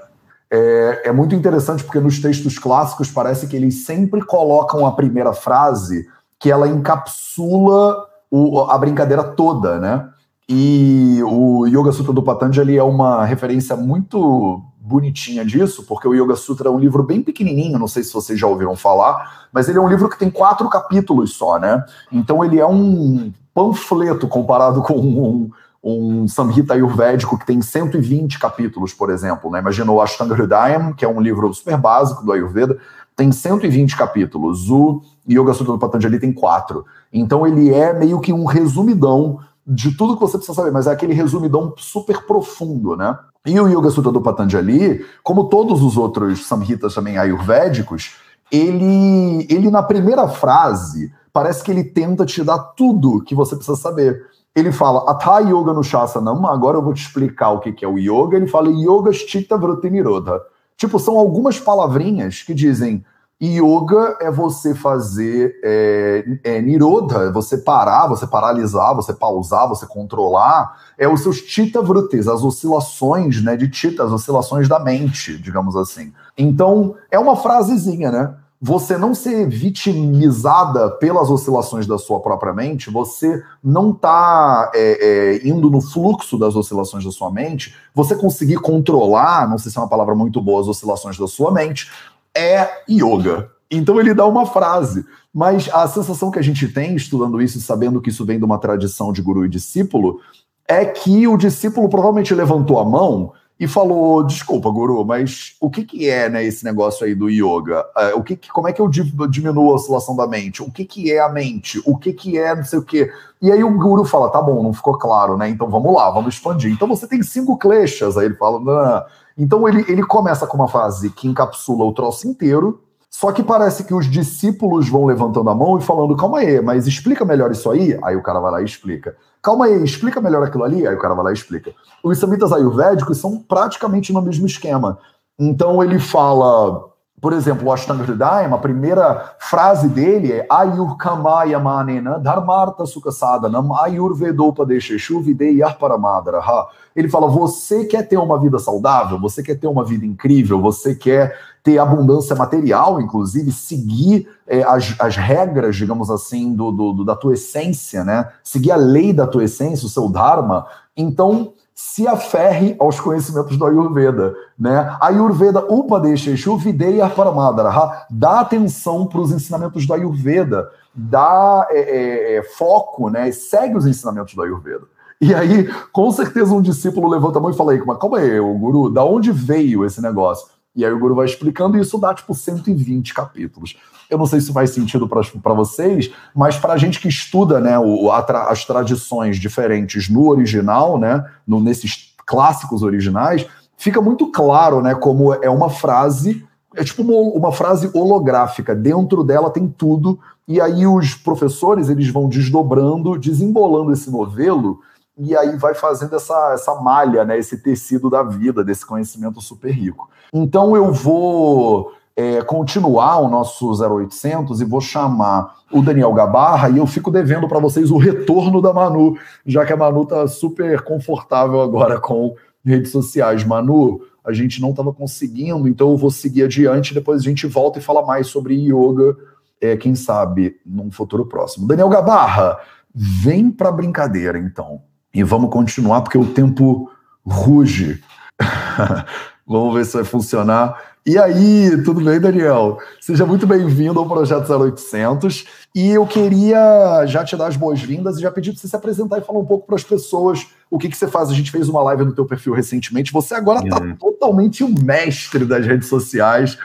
É, é muito interessante porque nos textos clássicos parece que eles sempre colocam a primeira frase que ela encapsula o, a brincadeira toda, né? E o Yoga Sutra do Patanjali é uma referência muito bonitinha disso, porque o Yoga Sutra é um livro bem pequenininho, não sei se vocês já ouviram falar, mas ele é um livro que tem quatro capítulos só, né? Então ele é um panfleto comparado com um, um Samhita Ayurvédico que tem 120 capítulos, por exemplo, né? Imagina o Ashtanga Hridayam, que é um livro super básico do Ayurveda, tem 120 capítulos. O Yoga Sutra do Patanjali tem quatro. Então ele é meio que um resumidão de tudo que você precisa saber, mas é aquele resumidão super profundo, né? E o Yoga Sutra do Patanjali, como todos os outros samhitas também ayurvédicos, ele, ele na primeira frase, parece que ele tenta te dar tudo que você precisa saber. Ele fala, Atha Yoga no Shasanam, agora eu vou te explicar o que, é o Yoga. Ele fala, Yoga Chitta Vritti Nirodha. Tipo, são algumas palavrinhas que dizem Yoga é você fazer é, é, nirodha, é você parar, você paralisar, você pausar, você controlar. É os seus chitta vrutis, as oscilações né, de chitta, as oscilações da mente, digamos assim. Então, é uma frasezinha, né? Você não ser vitimizada pelas oscilações da sua própria mente, você não tá é, é, indo no fluxo das oscilações da sua mente, você conseguir controlar, não sei se é uma palavra muito boa, as oscilações da sua mente, é yoga. Então ele dá uma frase, mas a sensação que a gente tem estudando isso e sabendo que isso vem de uma tradição de guru e discípulo é que o discípulo provavelmente levantou a mão e falou: Desculpa, Guru, mas o que, que é né, esse negócio aí do yoga? Uh, o que, que como é que eu diminuo a oscilação da mente? O que, que é a mente? O que, que é não sei o quê? E aí o Guru fala: Tá bom, não ficou claro, né? Então vamos lá, vamos expandir. Então você tem cinco kleshas. Aí ele fala: Não. Então ele, ele começa com uma frase que encapsula o troço inteiro. Só que parece que os discípulos vão levantando a mão e falando: calma aí, mas explica melhor isso aí. Aí o cara vai lá e explica calma aí, explica melhor aquilo ali. Aí o cara vai lá e explica. Os samitas ayurvédicos são praticamente no mesmo esquema. Então ele fala, por exemplo, o Ashtanga Hridayam, a primeira frase dele é Ayurkamaya manena dharmartha sukhasadanam ayurvedopadesheshu videyar paramadraha. Ele fala, você quer ter uma vida saudável, você quer ter uma vida incrível, você quer ter abundância material, inclusive, seguir é, as, as regras, digamos assim, do, do, da tua essência, né? Seguir a lei da tua essência, o seu Dharma. Então, se aferre aos conhecimentos do Ayurveda, né? Ayurveda Upadesheshu Videya Paramadara. Dá atenção para os ensinamentos do Ayurveda, dá é, é, é, foco, né? Segue os ensinamentos do Ayurveda. E aí, com certeza, um discípulo levanta a mão e fala aí, mas calma aí, o guru, da onde veio esse negócio? E aí o Guru vai explicando, e isso dá tipo 120 capítulos. Eu não sei se faz sentido para vocês, mas para a gente que estuda né, o, a, as tradições diferentes no original, né, no, nesses clássicos originais, fica muito claro né, como é uma frase, é tipo uma, uma frase holográfica. Dentro dela tem tudo, e aí os professores eles vão desdobrando, desembolando esse novelo e aí vai fazendo essa, essa malha, né, esse tecido da vida, desse conhecimento super rico. Então eu vou é, continuar o nosso 0800 e vou chamar o Daniel Gabarra e eu fico devendo para vocês o retorno da Manu, já que a Manu está super confortável agora com redes sociais. Manu, a gente não estava conseguindo, então eu vou seguir adiante, depois a gente volta e fala mais sobre yoga, é, quem sabe, num futuro próximo. Daniel Gabarra, vem para brincadeira então. E vamos continuar, porque o tempo ruge. vamos ver se vai funcionar. E aí, tudo bem, Daniel? Seja muito bem-vindo ao Projeto 0800. E eu queria já te dar as boas-vindas e já pedir para você se apresentar e falar um pouco para as pessoas o que, que você faz. A gente fez uma live no teu perfil recentemente. Você agora está uhum. totalmente o mestre das redes sociais.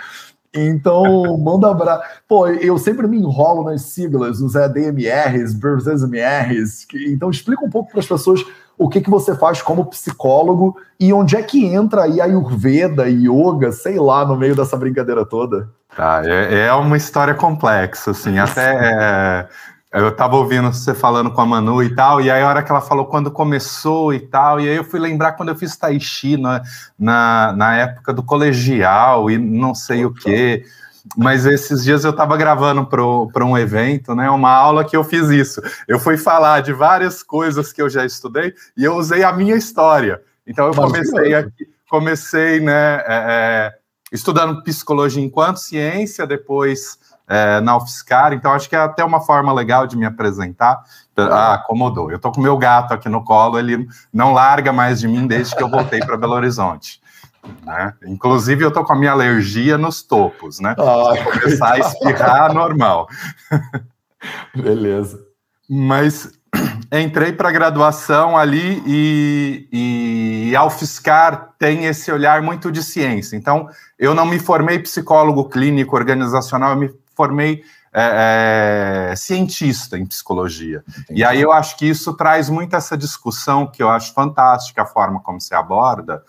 Então, manda abraço. Pô, eu sempre me enrolo nas siglas, os ADMRs, BRZMRs. Então, explica um pouco para as pessoas o que, que você faz como psicólogo e onde é que entra aí a Ayurveda, Yoga, sei lá, no meio dessa brincadeira toda. Tá, é, é uma história complexa, assim, até... É eu tava ouvindo você falando com a Manu e tal, e aí a hora que ela falou quando começou e tal, e aí eu fui lembrar quando eu fiz Tai Chi na, na, na época do colegial e não sei o quê. Mas esses dias eu estava gravando para um evento, né? Uma aula que eu fiz isso. Eu fui falar de várias coisas que eu já estudei e eu usei a minha história. Então eu comecei aqui, comecei, né? É, é, estudando psicologia enquanto ciência, depois é, na UFSCar, então acho que é até uma forma legal de me apresentar. Ah, acomodou. Eu tô com meu gato aqui no colo, ele não larga mais de mim desde que eu voltei para Belo Horizonte. Né? Inclusive, eu tô com a minha alergia nos topos, né? Ah, Se começar a espirrar, normal. Beleza. Mas entrei para graduação ali e, e a UFSCar tem esse olhar muito de ciência. Então, eu não me formei psicólogo clínico organizacional, eu me formei é, é, cientista em psicologia. Entendi. E aí eu acho que isso traz muito essa discussão, que eu acho fantástica a forma como se aborda,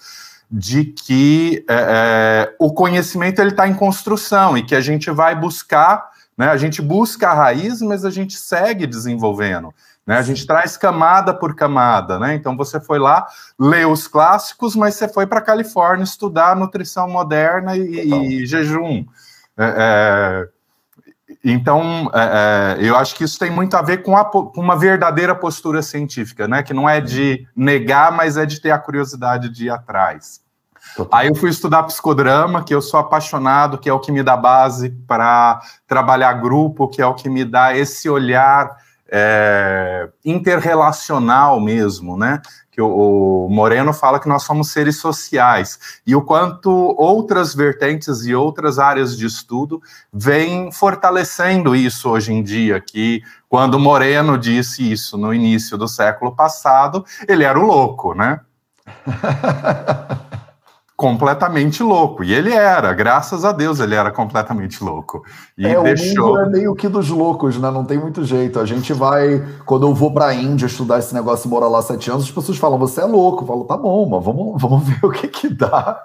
de que é, é o conhecimento ele está em construção e que a gente vai buscar, né, a gente busca a raiz, mas a gente segue desenvolvendo. Né? A gente traz camada por camada, né? Então você foi lá, leu os clássicos, mas você foi para a Califórnia estudar nutrição moderna e, e jejum. É, é então, é, é, eu acho que isso tem muito a ver com, a, com, uma verdadeira postura científica, né? Que não é de negar, mas é de ter a curiosidade de ir atrás. Total. Aí eu fui estudar psicodrama, que eu sou apaixonado, que é o que me dá base para trabalhar grupo, que é o que me dá esse olhar é, interrelacional mesmo, né? Que o, Moreno fala que nós somos seres sociais, e o quanto outras vertentes e outras áreas de estudo vêm fortalecendo isso hoje em dia, que quando Moreno disse isso no início do século passado, ele era o louco, né? completamente louco. E ele era, graças a Deus, ele era completamente louco. E é, deixou... o mundo é meio que dos loucos, né? Não tem muito jeito. A gente vai. Quando eu vou para a Índia estudar esse negócio e morar lá sete anos, as pessoas falam: você é louco. Eu falo, tá bom, mas vamos, vamos ver o que que dá.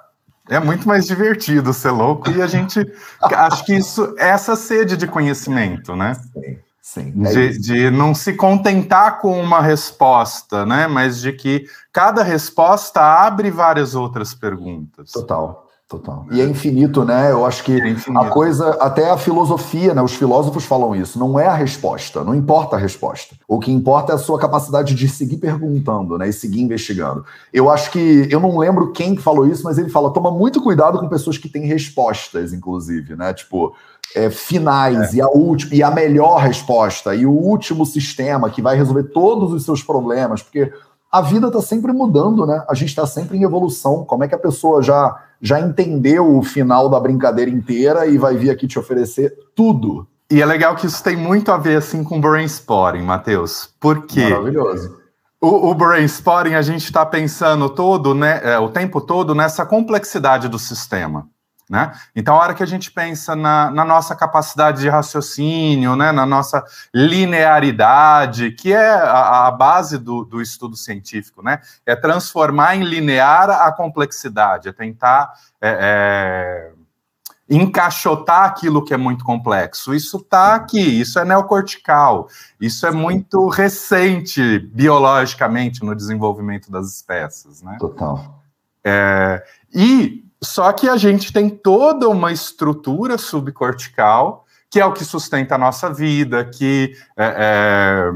É muito mais divertido ser louco e a gente acho que isso essa sede de conhecimento, né? Sim. Sim, é de, de, não se contentar com uma resposta, né? Mas de que cada resposta abre várias outras perguntas. Total. Total. E é infinito, né? Eu acho que é a coisa, até a filosofia, né? Os filósofos falam isso. Não é a resposta, não importa a resposta. O que importa é a sua capacidade de seguir perguntando, né? E seguir investigando. Eu acho que, eu não lembro quem falou isso, mas ele fala: toma muito cuidado com pessoas que têm respostas, inclusive, né? Tipo, é, finais é. e a última e a melhor resposta e o último sistema que vai resolver todos os seus problemas, porque a vida está sempre mudando, né? A gente está sempre em evolução. Como é que a pessoa já já entendeu o final da brincadeira inteira e vai vir aqui te oferecer tudo? E é legal que isso tem muito a ver assim com brainstorming, Matheus. Porque Maravilhoso. O, o brainstorming a gente está pensando todo, né, é, o tempo todo nessa complexidade do sistema. Né? Então, a hora que a gente pensa na, na, nossa capacidade de raciocínio, né, na nossa linearidade, que é a, a base do, do, estudo científico, né, é transformar em linear a complexidade, é tentar é, é, encaixotar aquilo que é muito complexo. Isso está aqui, isso é neocortical, isso é muito recente biologicamente no desenvolvimento das espécies. Né? Total. É, e só que a gente tem toda uma estrutura subcortical que é o que sustenta a nossa vida, que, é, é,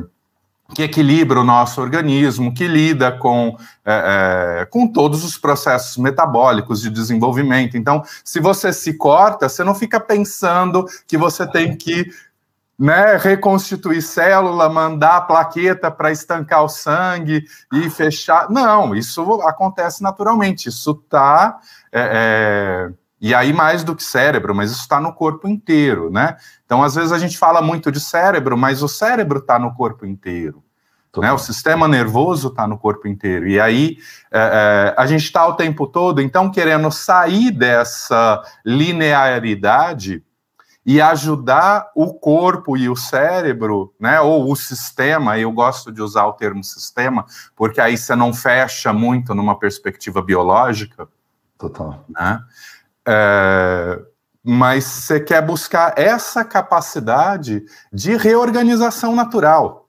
que equilibra o nosso organismo, que lida com, é, é, com todos os processos metabólicos de desenvolvimento. Então, se você se corta, você não fica pensando que você tem que né, reconstituir célula, mandar plaqueta para estancar o sangue e fechar. Não, isso acontece naturalmente. Isso está é, é, e aí mais do que cérebro, mas isso está no corpo inteiro, né? Então, às vezes a gente fala muito de cérebro, mas o cérebro está no corpo inteiro. Né? O sistema nervoso está no corpo inteiro. E aí é, é a gente está o tempo todo, então, querendo sair dessa linearidade e ajudar o corpo e o cérebro, né, ou o sistema, eu gosto de usar o termo sistema, porque aí você não fecha muito numa perspectiva biológica, Total. Né? É, mas você quer buscar essa capacidade de reorganização natural.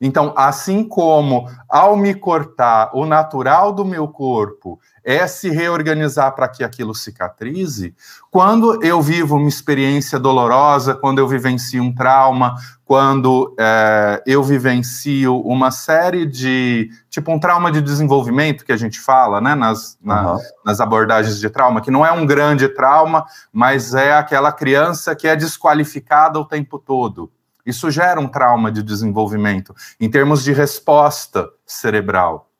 Então, assim como ao me cortar, o natural do meu corpo é se reorganizar para que aquilo cicatrize, quando eu vivo uma experiência dolorosa, quando eu vivencio um trauma, quando é, eu vivencio uma série de. tipo um trauma de desenvolvimento que a gente fala, né, nas, na, uhum. nas abordagens de trauma, que não é um grande trauma, mas é aquela criança que é desqualificada o tempo todo isso gera um trauma de desenvolvimento em termos de resposta cerebral.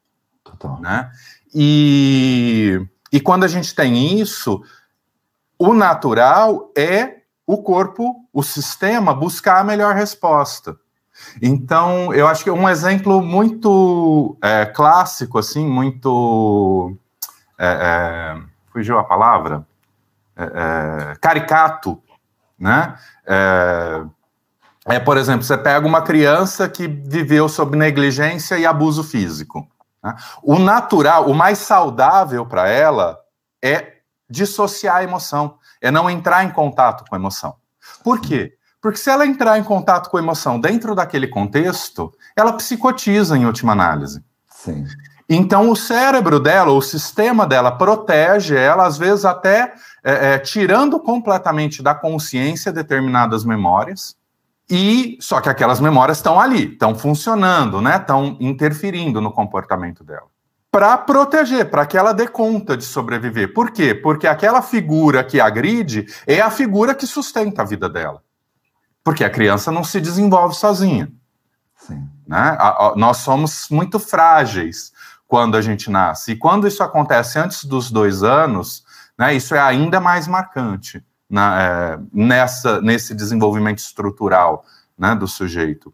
Total. Né? E, e quando a gente tem isso, o natural é o corpo, o sistema, buscar a melhor resposta. Então, eu acho que um exemplo muito é, clássico, assim, muito. É, é, fugiu a palavra? É, é, caricato, né? É, por exemplo, você pega uma criança que viveu sob negligência e abuso físico. Né? O natural, o mais saudável para ela é dissociar a emoção, é não entrar em contato com a emoção. Por quê? Porque se ela entrar em contato com a emoção dentro daquele contexto, ela psicotiza em última análise. Sim. Então, o cérebro dela, o sistema dela, protege ela, às vezes até é, é, tirando completamente da consciência determinadas memórias, e só que aquelas memórias estão ali, estão funcionando, né? Estão interferindo no comportamento dela. Para proteger, para que ela dê conta de sobreviver. Por quê? Porque aquela figura que agride é a figura que sustenta a vida dela. Porque a criança não se desenvolve sozinha. Sim. Né? A, a, nós somos muito frágeis quando a gente nasce. E quando isso acontece antes dos dois anos, né, isso é ainda mais marcante na, é, nessa, nesse desenvolvimento estrutural né, do sujeito.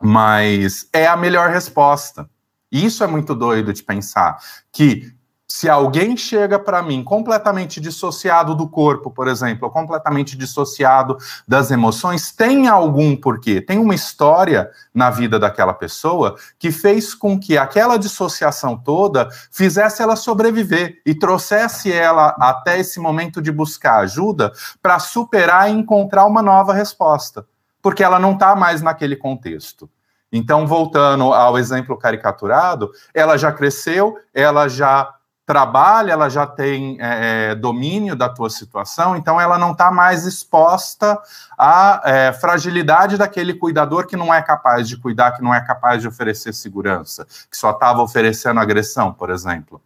Mas é a melhor resposta. Isso é muito doido de pensar, que Se alguém chega para mim completamente dissociado do corpo, por exemplo, ou completamente dissociado das emoções, tem algum porquê, tem uma história na vida daquela pessoa que fez com que aquela dissociação toda fizesse ela sobreviver e trouxesse ela até esse momento de buscar ajuda para superar e encontrar uma nova resposta, porque ela não está mais naquele contexto. Então, voltando ao exemplo caricaturado, ela já cresceu, ela já trabalha, ela já tem é, é, domínio da tua situação, então ela não está mais exposta à é, fragilidade daquele cuidador que não é capaz de cuidar, que não é capaz de oferecer segurança, que só estava oferecendo agressão, por exemplo.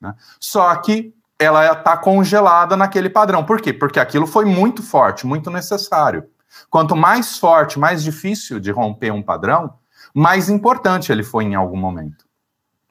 Né? Só que ela está congelada naquele padrão. Por quê? Porque aquilo foi muito forte, muito necessário. Quanto mais forte, mais difícil de romper um padrão, mais importante ele foi em algum momento.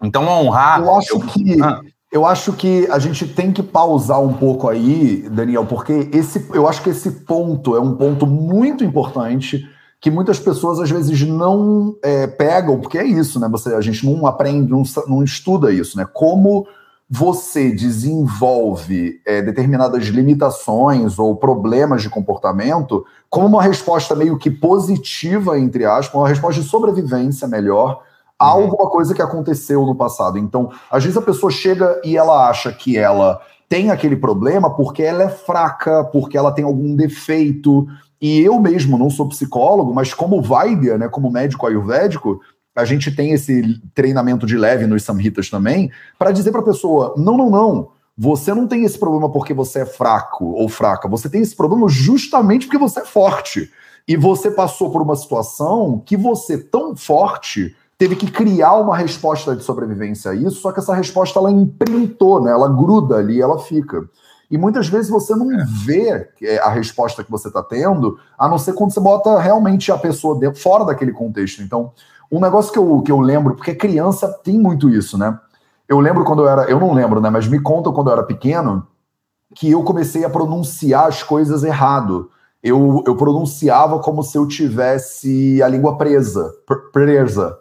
Então, honrar. Eu acho eu... que. Ah. Eu acho que a gente tem que pausar um pouco aí, Daniel, porque esse, eu acho que esse ponto é um ponto muito importante que muitas pessoas às vezes não é, pegam, porque é isso, né? Você, a gente não aprende, não, não estuda isso, né? Como você desenvolve é, determinadas limitações ou problemas de comportamento como uma resposta meio que positiva, entre aspas, uma resposta de sobrevivência melhor a uhum. alguma coisa que aconteceu no passado. Então, às vezes a pessoa chega e ela acha que ela tem aquele problema porque ela é fraca, porque ela tem algum defeito. E eu mesmo não sou psicólogo, mas como Vaidya, né, como médico ayurvédico, a gente tem esse treinamento de leve nos samhitas também, para dizer para a pessoa: não, não, não. Você não tem esse problema porque você é fraco ou fraca. Você tem esse problema justamente porque você é forte. E você passou por uma situação que você, tão forte, teve que criar uma resposta de sobrevivência a isso, só que essa resposta ela imprintou, né? ela gruda ali, ela fica. E muitas vezes você não é. vê é, a resposta que você está tendo, a não ser quando você bota realmente a pessoa dentro, fora daquele contexto. Então, um negócio que eu, que eu lembro, porque criança tem muito isso, né? Eu lembro quando eu era, eu não lembro, né? Mas me contam quando eu era pequeno que eu comecei a pronunciar as coisas errado. Eu, eu pronunciava como se eu tivesse a língua presa, presa,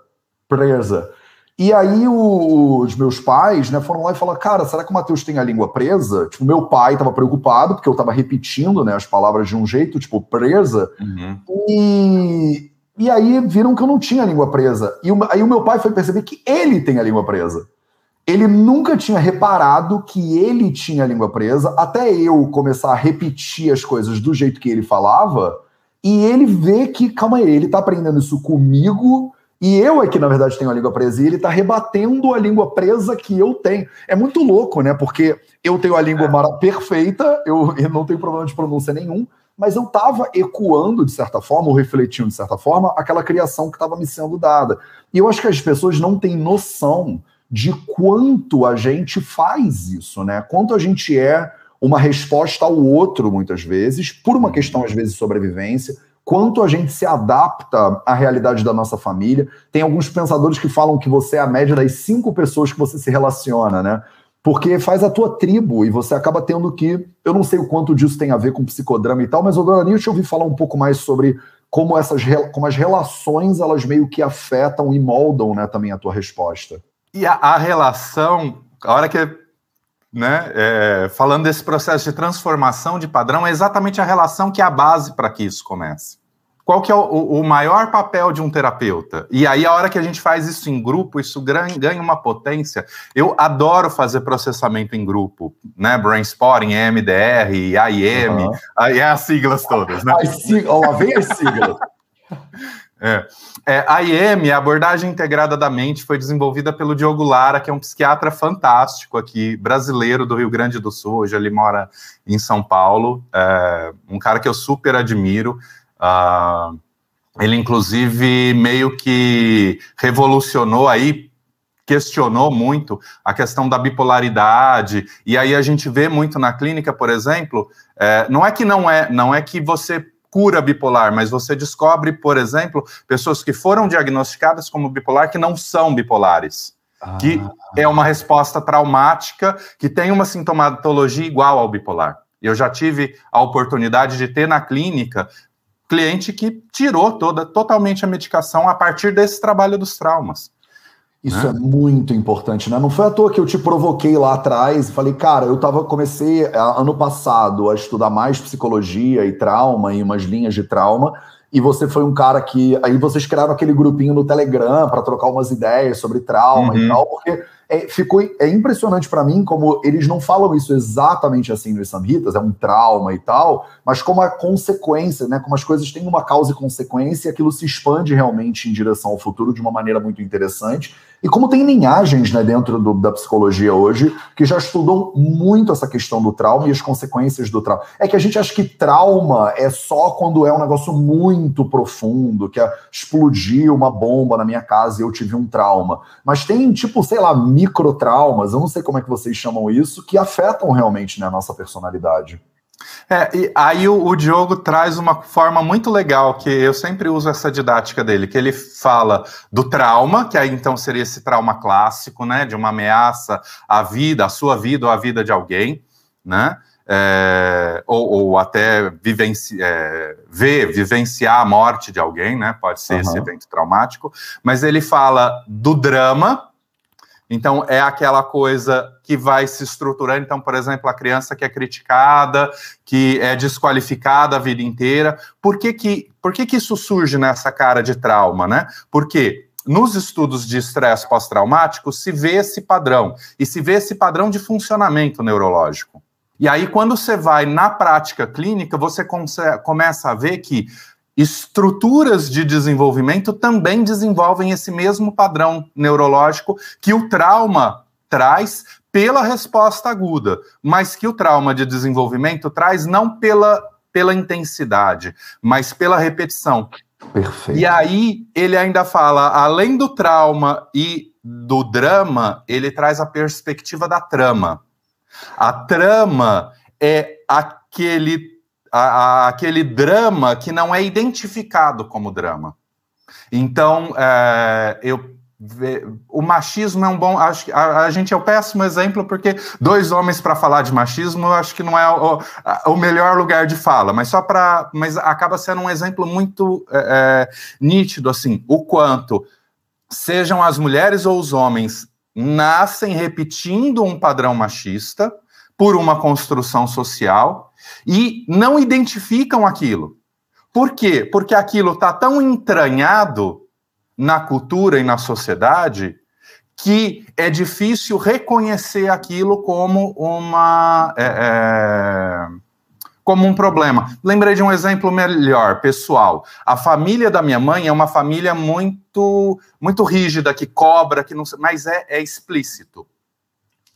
presa. E aí o, os meus pais, né, foram lá e falaram, cara, será que o Matheus tem a língua presa? Tipo, meu pai estava preocupado, porque eu estava repetindo, né, as palavras de um jeito, tipo, presa. Uhum. E, e aí viram que eu não tinha a língua presa. E o, aí o meu pai foi perceber que ele tem a língua presa. Ele nunca tinha reparado que ele tinha a língua presa, até eu começar a repetir as coisas do jeito que ele falava, e ele vê que, calma aí, ele tá aprendendo isso comigo, e eu é que, na verdade, tenho a língua presa, e ele tá rebatendo a língua presa que eu tenho. É muito louco, né? Porque eu tenho a língua é. perfeita, eu, eu não tenho problema de pronúncia nenhum, mas eu estava ecoando, de certa forma, ou refletindo, de certa forma, aquela criação que estava me sendo dada. E eu acho que as pessoas não têm noção de quanto a gente faz isso, né? Quanto a gente é uma resposta ao outro, muitas vezes, por uma questão, às vezes, de sobrevivência, quanto a gente se adapta à realidade da nossa família. Tem alguns pensadores que falam que você é a média das cinco pessoas que você se relaciona, né? Porque faz a tua tribo e você acaba tendo que. Eu não sei o quanto disso tem a ver com psicodrama e tal, mas, Nilce, eu ouvi falar um pouco mais sobre como essas como as relações elas meio que afetam e moldam né, também a tua resposta. E a, a relação, a hora que, né, é, falando desse processo de transformação de padrão, é exatamente a relação que é a base para que isso comece. Qual que é o, o, maior papel de um terapeuta? E aí, a hora que a gente faz isso em grupo, isso ganha uma potência. Eu adoro fazer processamento em grupo, né? Brainstorming, EMDR, AIM, uhum. aí é as siglas todas, né? Ó, vem as siglas. É. É, a IEM, a abordagem integrada da mente, foi desenvolvida pelo Diogo Lara, que é um psiquiatra fantástico aqui, brasileiro do Rio Grande do Sul, hoje ele mora em São Paulo, é, um cara que eu super admiro. Uh, ele, inclusive, meio que revolucionou aí, questionou muito a questão da bipolaridade, e aí a gente vê muito na clínica, por exemplo, é, não é que não é, não é que você cura bipolar, mas você descobre, por exemplo, pessoas que foram diagnosticadas como bipolar que não são bipolares. Ah. Que é uma resposta traumática que tem uma sintomatologia igual ao bipolar. Eu já tive a oportunidade de ter na clínica cliente que tirou toda totalmente a medicação a partir desse trabalho dos traumas. Isso né? é muito importante, né? Não foi à toa que eu te provoquei lá atrás e falei, cara, eu tava, comecei é, ano passado a estudar mais psicologia e trauma e umas linhas de trauma, e você foi um cara que. Aí vocês criaram aquele grupinho no Telegram para trocar umas ideias sobre trauma uhum. e tal, porque é, ficou, é impressionante para mim como eles não falam isso exatamente assim nos Samhitas, é um trauma e tal, mas como a consequência, né, como as coisas têm uma causa e consequência, aquilo se expande realmente em direção ao futuro de uma maneira muito interessante. E como tem linhagens né, dentro do, da psicologia hoje que já estudam muito essa questão do trauma e as consequências do trauma. É que a gente acha que trauma é só quando é um negócio muito profundo, que é explodir uma bomba na minha casa e eu tive um trauma. Mas tem, tipo, sei lá, microtraumas, eu não sei como é que vocês chamam isso, que afetam realmente né, a nossa personalidade. É, e aí o, o, Diogo traz uma forma muito legal, que eu sempre uso essa didática dele, que ele fala do trauma, que aí então seria esse trauma clássico, né, de uma ameaça à vida, à sua vida ou à vida de alguém, né, é, ou, ou, até vivenci, é, ver, vivenciar a morte de alguém, né, pode ser uhum. esse evento traumático, mas ele fala do drama, então, é aquela coisa que vai se estruturando. Então, por exemplo, a criança que é criticada, que é desqualificada a vida inteira. Por que, que, por que, que isso surge nessa cara de trauma, né? Porque nos estudos de estresse pós-traumático se vê esse padrão, e se vê esse padrão de funcionamento neurológico. E aí, quando você vai na prática clínica, você começa a ver que estruturas de desenvolvimento também desenvolvem esse mesmo padrão neurológico que o trauma traz pela resposta aguda, mas que o trauma de desenvolvimento traz não pela, pela intensidade, mas pela repetição. Perfeito. E aí ele ainda fala, além do trauma e do drama, ele traz a perspectiva da trama. A trama é aquele a, a, aquele drama que não é identificado como drama. Então, é, eu o machismo é um bom. Acho a, a, gente é o péssimo exemplo, porque dois homens para falar de machismo, eu acho que não é o, o melhor lugar de fala, mas só para. Mas acaba sendo um exemplo muito é, é, nítido, assim, o quanto sejam as mulheres ou os homens nascem repetindo um padrão machista por uma construção social e não identificam aquilo. Por quê? Porque aquilo está tão entranhado na cultura e na sociedade que é difícil reconhecer aquilo como uma é, é, como um problema. Lembrei de um exemplo melhor, pessoal. A família da minha mãe é uma família muito muito rígida, que cobra, que não, mas é, é explícito.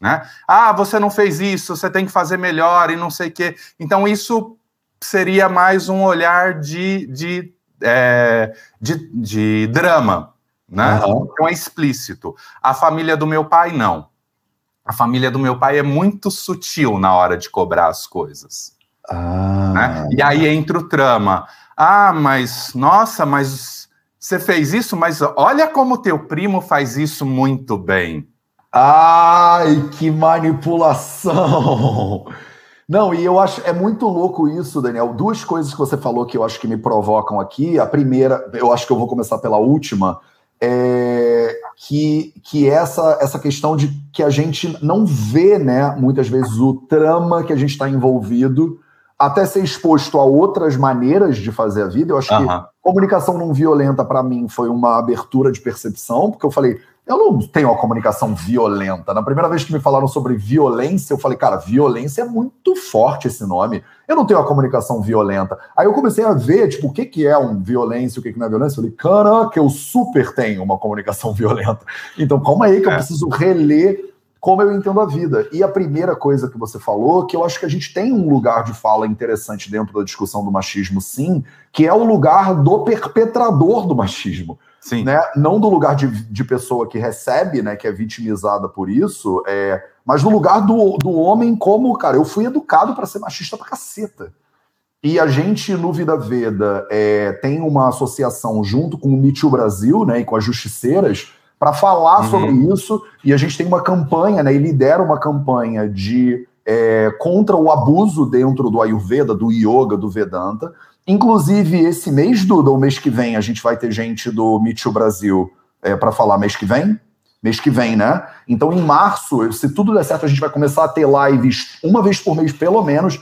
Né? Ah, você não fez isso, você tem que fazer melhor e não sei o quê. Então, isso seria mais um olhar de, de, é, de, de, drama. Né? Uhum. Então, é explícito. A família do meu pai, não. A família do meu pai é muito sutil na hora de cobrar as coisas. Ah. Né? E aí entra o trama. Ah, mas, nossa, mas você fez isso, mas olha como teu primo faz isso muito bem. Ai, que manipulação! Não, e eu acho é muito louco isso, Daniel. Duas coisas que você falou que eu acho que me provocam aqui. A primeira, eu acho que eu vou começar pela última, é que, que essa, essa questão de que a gente não vê, né, muitas vezes, o trama que a gente está envolvido até ser exposto a outras maneiras de fazer a vida. Eu acho que comunicação não violenta, para mim, foi uma abertura de percepção, porque eu falei, eu não tenho uma comunicação violenta. Na primeira vez que me falaram sobre violência, eu falei, cara, violência é muito forte esse nome. Eu não tenho uma comunicação violenta. Aí eu comecei a ver, tipo, o que, que é um violência, o que, que não é violência. Eu falei, caraca, eu super tenho uma comunicação violenta. Então, calma aí que eu é. preciso reler como eu entendo a vida. E a primeira coisa que você falou, que eu acho que a gente tem um lugar de fala interessante dentro da discussão do machismo, sim, que é o lugar do perpetrador do machismo. Sim. Né? Não do lugar de, de pessoa que recebe, né, que é vitimizada por isso, é, mas no lugar do, do homem como, cara, eu fui educado para ser machista pra caceta. E a gente, no Vida Veda, é, tem uma associação junto com o Me Brasil, né, e com as Justiceiras, para falar uhum. sobre isso, e a gente tem uma campanha, né, e lidera uma campanha de é, contra o abuso dentro do Ayurveda, do Yoga, do Vedanta, Inclusive, esse mês, Duda, o mês que vem, a gente vai ter gente do Meet Brasil é, para falar mês que vem. mês que vem, né? Então, em março, se tudo der certo, a gente vai começar a ter lives uma vez por mês, pelo menos,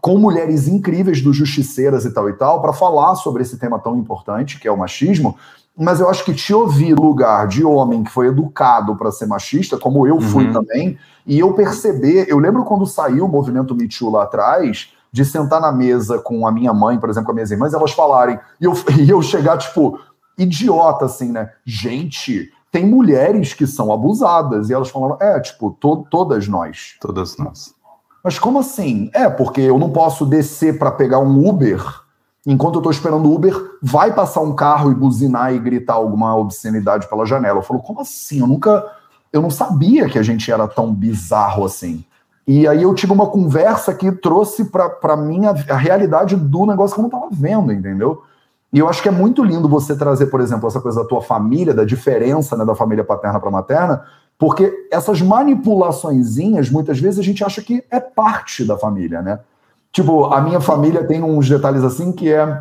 com mulheres incríveis do Justiceiras e tal e tal, para falar sobre esse tema tão importante que é o machismo. Mas eu acho que te ouvir lugar de homem que foi educado para ser machista, como eu fui uhum. também, e eu perceber, eu lembro quando saiu o movimento Me Too lá atrás, de sentar na mesa com a minha mãe, por exemplo, com as minhas irmãs, elas falarem, e eu, e eu chegar, tipo, idiota, assim, né? Gente, tem mulheres que são abusadas, e elas falaram, é, tipo, to todas nós. Todas nós. Mas como assim? É, porque eu não posso descer para pegar um Uber, enquanto eu estou esperando o Uber, vai passar um carro e buzinar e gritar alguma obscenidade pela janela. Eu falo, como assim? Eu nunca. Eu não sabia que a gente era tão bizarro assim. E aí eu tive uma conversa que trouxe para mim a, a, realidade do negócio que eu não estava vendo, entendeu? E eu acho que é muito lindo você trazer, por exemplo, essa coisa da tua família, da diferença né, da família paterna para materna, porque essas manipulaçõezinhas, muitas vezes a gente acha que é parte da família, né? Tipo, a minha família tem uns detalhes assim que é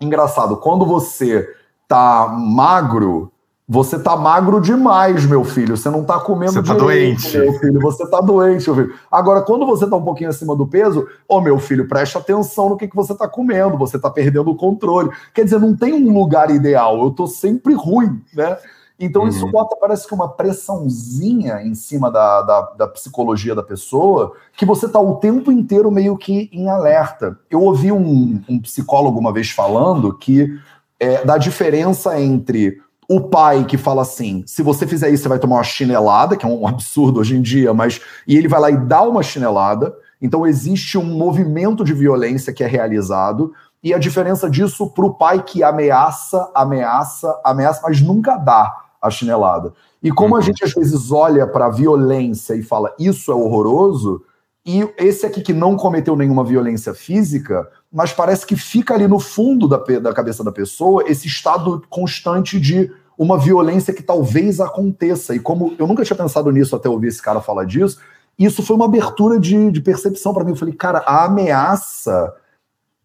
engraçado. Quando você tá magro, você tá magro demais, meu filho. Você não tá comendo Você tá direito, doente. Meu filho. Você tá doente, meu filho. Agora, quando você tá um pouquinho acima do peso, ô, oh, meu filho, preste atenção no que, que você tá comendo. Você tá perdendo o controle. Quer dizer, não tem um lugar ideal. Eu tô sempre ruim, né? Então, uhum. isso bota, parece que uma pressãozinha em cima da, da, da, psicologia da pessoa, que você tá o tempo inteiro meio que em alerta. Eu ouvi um, um psicólogo uma vez falando que é, da diferença entre o pai que fala assim: se você fizer isso, você vai tomar uma chinelada, que é um absurdo hoje em dia, mas. E ele vai lá e dá uma chinelada. Então existe um movimento de violência que é realizado. E a diferença disso para o pai que ameaça, ameaça, ameaça, mas nunca dá a chinelada. E como a uhum. gente às vezes olha para a violência e fala isso é horroroso, e esse aqui que não cometeu nenhuma violência física, mas parece que fica ali no fundo da, da cabeça da pessoa esse estado constante de uma violência que talvez aconteça. E como eu nunca tinha pensado nisso até ouvir esse cara falar disso, isso foi uma abertura de, de percepção para mim. Eu falei, cara, a ameaça,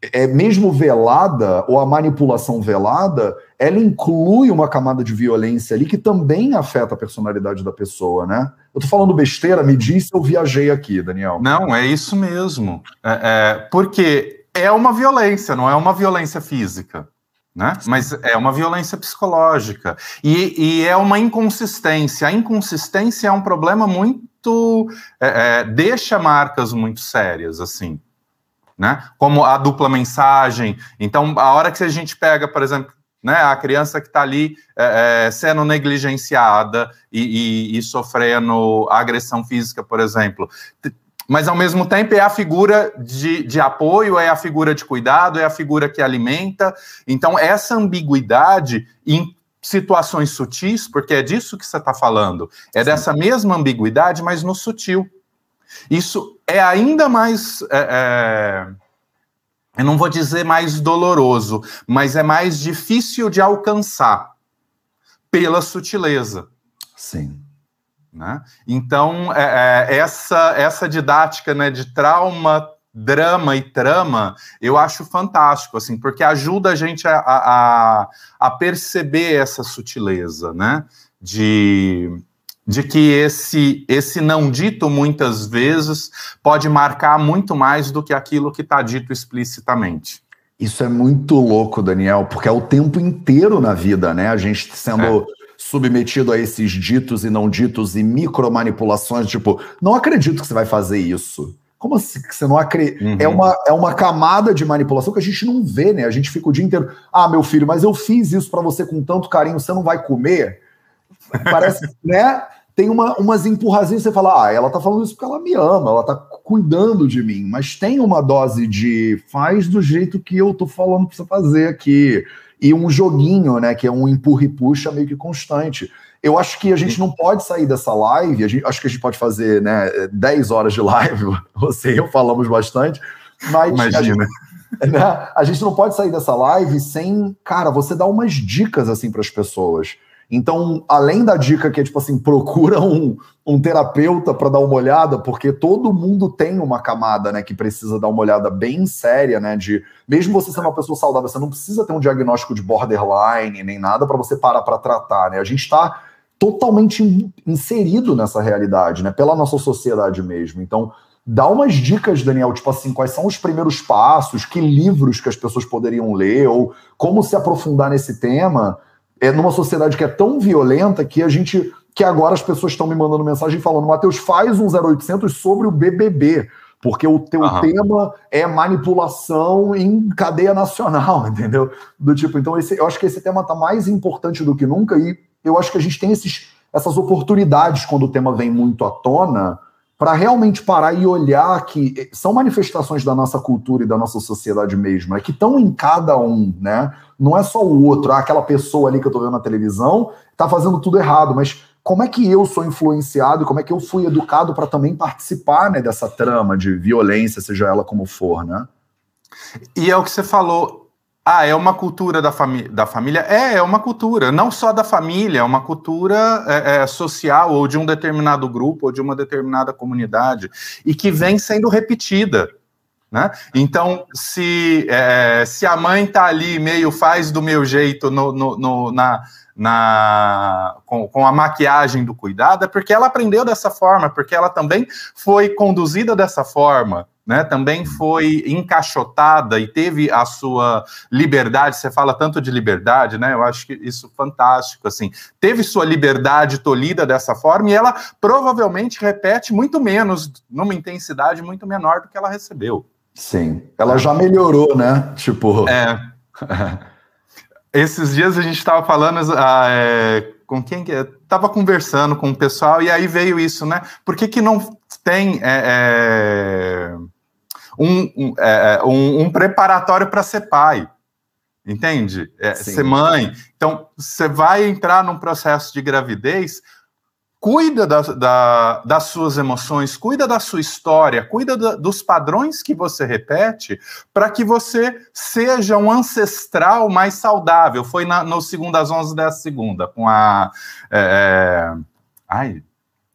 é mesmo velada, ou a manipulação velada, ela inclui uma camada de violência ali que também afeta a personalidade da pessoa, né? Eu tô falando besteira, me diz se eu viajei aqui, Daniel. Não, é isso mesmo. É, é, porque é uma violência, não é uma violência física né? Mas é uma violência psicológica e, e, é uma inconsistência. A inconsistência é um problema muito é, é, deixa marcas muito sérias assim, né? Como a dupla mensagem. Então, a hora que a gente pega, por exemplo, né, a criança que está ali é, é, sendo negligenciada e, e, e sofrendo agressão física, por exemplo mas ao mesmo tempo é a figura de, de apoio, é a figura de cuidado, é a figura que alimenta. Então, essa ambiguidade em situações sutis, porque é disso que você está falando, é Sim. dessa mesma ambiguidade, mas no sutil. Isso é ainda mais. É, é, eu não vou dizer mais doloroso, mas é mais difícil de alcançar pela sutileza. Sim. Né? Então, é, é, essa, essa didática né, de trauma, drama e trama, eu acho fantástico, assim, porque ajuda a gente a, a, a perceber essa sutileza, né? De, de que esse, esse não dito muitas vezes pode marcar muito mais do que aquilo que está dito explicitamente. Isso é muito louco, Daniel, porque é o tempo inteiro na vida, né? A gente sendo é submetido a esses ditos e não ditos e micromanipulações, tipo, não acredito que você vai fazer isso. Como assim que você não acredita? Uhum. É, uma, é uma camada de manipulação que a gente não vê, né? A gente fica o dia inteiro, ah, meu filho, mas eu fiz isso para você com tanto carinho, você não vai comer? Parece, né? Tem uma, umas empurrazinhas, você fala, ah, ela tá falando isso porque ela me ama, ela tá cuidando de mim, mas tem uma dose de faz do jeito que eu tô falando pra você fazer aqui e um joguinho, né, que é um empurra e puxa meio que constante. Eu acho que a gente não pode sair dessa live, gente, acho que a gente pode fazer né, 10 horas de live, você e eu falamos bastante, mas Imagina. A gente, né, a gente não pode sair dessa live sem, cara, você dar umas dicas assim para as pessoas. Então, além da dica que é tipo assim, procura um, um terapeuta para dar uma olhada, porque todo mundo tem uma camada, né, que precisa dar uma olhada bem séria, né, de mesmo você sendo uma pessoa saudável, você não precisa ter um diagnóstico de borderline nem nada para você parar para tratar, né? A gente está totalmente inserido nessa realidade, né? Pela nossa sociedade mesmo. Então, dá umas dicas, Daniel, tipo assim, quais são os primeiros passos, que livros que as pessoas poderiam ler, ou como se aprofundar nesse tema, é numa sociedade que é tão violenta que a gente. que agora as pessoas estão me mandando mensagem falando, Matheus, faz um 0800 sobre o BBB porque o teu uhum. tema é manipulação em cadeia nacional, entendeu? Do tipo, então esse, eu acho que esse tema está mais importante do que nunca e eu acho que a gente tem esses, essas oportunidades quando o tema vem muito à tona para realmente parar e olhar que são manifestações da nossa cultura e da nossa sociedade mesmo, é que estão em cada um, né? Não é só o outro, ah, aquela pessoa ali que eu estou vendo na televisão está fazendo tudo errado, mas como é que eu sou influenciado, como é que eu fui educado para também participar né, dessa trama de violência, seja ela como for, né? E é o que você falou, ah, é uma cultura da, fami da família? É, é uma cultura, não só da família, é uma cultura é, é, social ou de um determinado grupo ou de uma determinada comunidade e que vem sendo repetida. Né? Então, se, é, se a mãe está ali meio faz do meu jeito no, no, no na, na, com, com, a maquiagem do cuidado, é porque ela aprendeu dessa forma, porque ela também foi conduzida dessa forma né, também foi encaixotada e teve a sua liberdade. Você fala tanto de liberdade, né? Eu acho que isso é fantástico. Assim, teve sua liberdade tolhida dessa forma e ela provavelmente repete muito menos, numa intensidade muito menor do que ela recebeu. Sim, ela já melhorou, né? Tipo. É. Esses dias a gente estava falando ah, é, com quem que estava conversando com o pessoal e aí veio isso, né? Por que, que não tem é, é um, é, é, um, um preparatório para ser pai, entende? É, ser mãe. Então, você vai entrar num processo de gravidez, cuida da, da, das suas emoções, cuida da sua história, cuida da, dos padrões que você repete, para que você seja um ancestral mais saudável. Foi na, no segundo às 11 dessa segunda, com a. É, é, ai,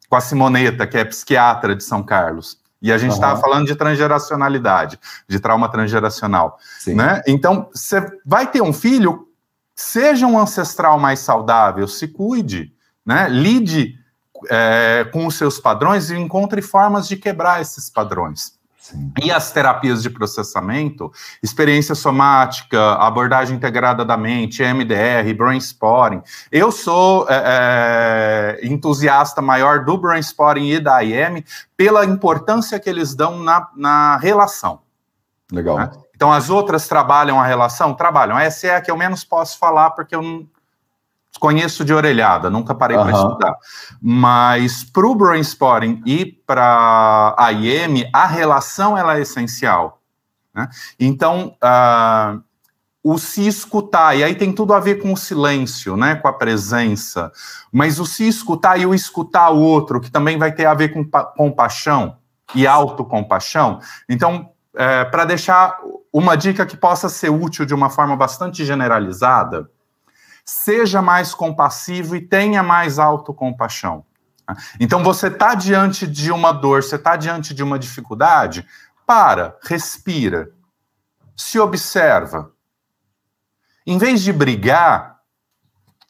com a Simoneta, que é psiquiatra de São Carlos. E a gente estava uhum. falando de transgeracionalidade, de trauma transgeracional. Né? Então, você vai ter um filho, seja um ancestral mais saudável, se cuide, né? lide é, com os seus padrões e encontre formas de quebrar esses padrões. Sim. E as terapias de processamento, experiência somática, abordagem integrada da mente, MDR, brainstorming. Eu sou é, é, entusiasta maior do brainstorming e da IM pela importância que eles dão na, na relação. Legal. Né? Então, as outras trabalham a relação? Trabalham. Essa é a que eu menos posso falar, porque eu não, conheço de orelhada, nunca parei uhum. para estudar. Mas para o brainstorming e para a IM, a relação ela é essencial. Né? Então, uh, o se escutar, e aí tem tudo a ver com o silêncio, né, com a presença, mas o se escutar e o escutar o outro, que também vai ter a ver com compaixão e autocompaixão. Então, é, para deixar uma dica que possa ser útil de uma forma bastante generalizada, seja mais compassivo e tenha mais autocompaixão. Então, você está diante de uma dor, você está diante de uma dificuldade, para, respira, se observa. Em vez de brigar,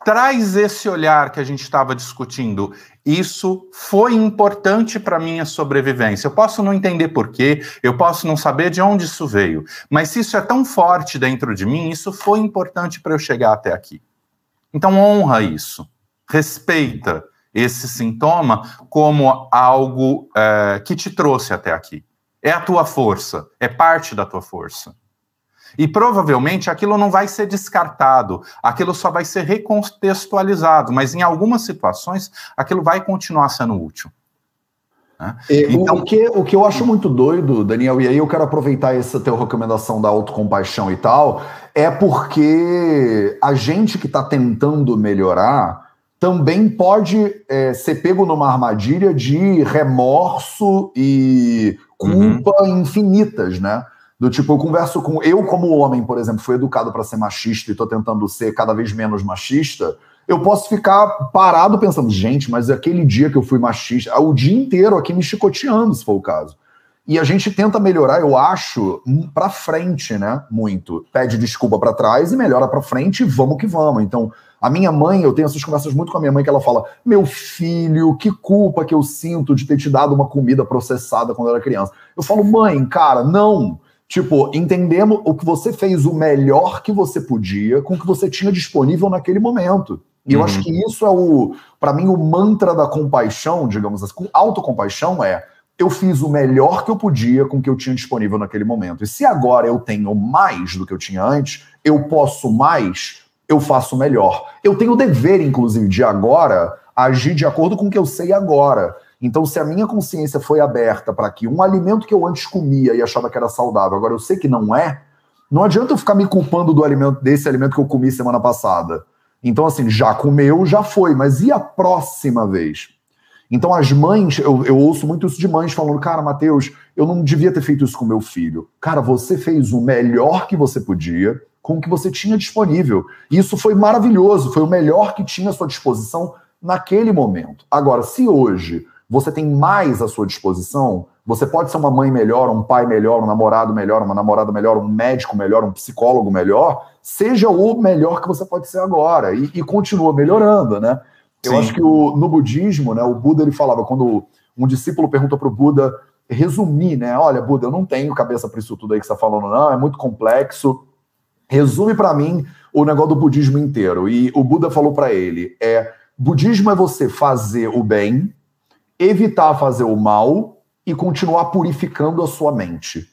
traz esse olhar que a gente estava discutindo. Isso foi importante para minha sobrevivência. Eu posso não entender porquê, eu posso não saber de onde isso veio, mas se isso é tão forte dentro de mim, isso foi importante para eu chegar até aqui. Então, honra isso, respeita esse sintoma como algo é, que te trouxe até aqui. É a tua força, é parte da tua força. E provavelmente aquilo não vai ser descartado, aquilo só vai ser recontextualizado, mas em algumas situações aquilo vai continuar sendo útil. Né? Então, o, que, o que eu acho muito doido, Daniel, e aí eu quero aproveitar essa tua recomendação da autocompaixão e tal, é porque a gente que está tentando melhorar também pode é, ser pego numa armadilha de remorso e culpa uhum. infinitas, né? Do tipo, eu converso com. Eu, como homem, por exemplo, fui educado para ser machista e estou tentando ser cada vez menos machista eu posso ficar parado pensando, gente, mas aquele dia que eu fui machista, o dia inteiro aqui me chicoteando, se for o caso. E a gente tenta melhorar, eu acho, para frente, né? Muito. Pede desculpa para trás e melhora para frente e vamos que vamos. Então, a minha mãe, eu tenho essas conversas muito com a minha mãe que ela fala: "Meu filho, que culpa que eu sinto de ter te dado uma comida processada quando eu era criança". Eu falo: "Mãe, cara, não. Tipo, entendemos o que você fez o melhor que você podia com o que você tinha disponível naquele momento. E uhum. eu acho que isso é o, para mim, o mantra da compaixão, digamos assim, autocompaixão é eu fiz o melhor que eu podia com o que eu tinha disponível naquele momento. E se agora eu tenho mais do que eu tinha antes, eu posso mais, eu faço melhor. Eu tenho o dever, inclusive, de agora agir de acordo com o que eu sei agora. Então, se a minha consciência foi aberta para que um alimento que eu antes comia e achava que era saudável, agora eu sei que não é, não adianta eu ficar me culpando do alimento desse alimento que eu comi semana passada. Então, assim, já comeu, já foi, mas e a próxima vez? Então, as mães, eu, eu ouço muito isso de mães falando: cara, Mateus, eu não devia ter feito isso com meu filho. Cara, você fez o melhor que você podia com o que você tinha disponível. E isso foi maravilhoso, foi o melhor que tinha à sua disposição naquele momento. Agora, se hoje você tem mais à sua disposição, você pode ser uma mãe melhor, um pai melhor, um namorado melhor, uma namorada melhor, um médico melhor, um psicólogo melhor, seja o melhor que você pode ser agora e, e continua melhorando, né? Eu acho que o, no budismo, né, o Buda ele falava quando um discípulo perguntou para o Buda resumir, né? Olha, Buda, eu não tenho cabeça para isso tudo aí que você está falando, não, é muito complexo. Resume para mim o negócio do budismo inteiro. E o Buda falou para ele: é budismo é você fazer o bem, evitar fazer o mal e continuar purificando a sua mente.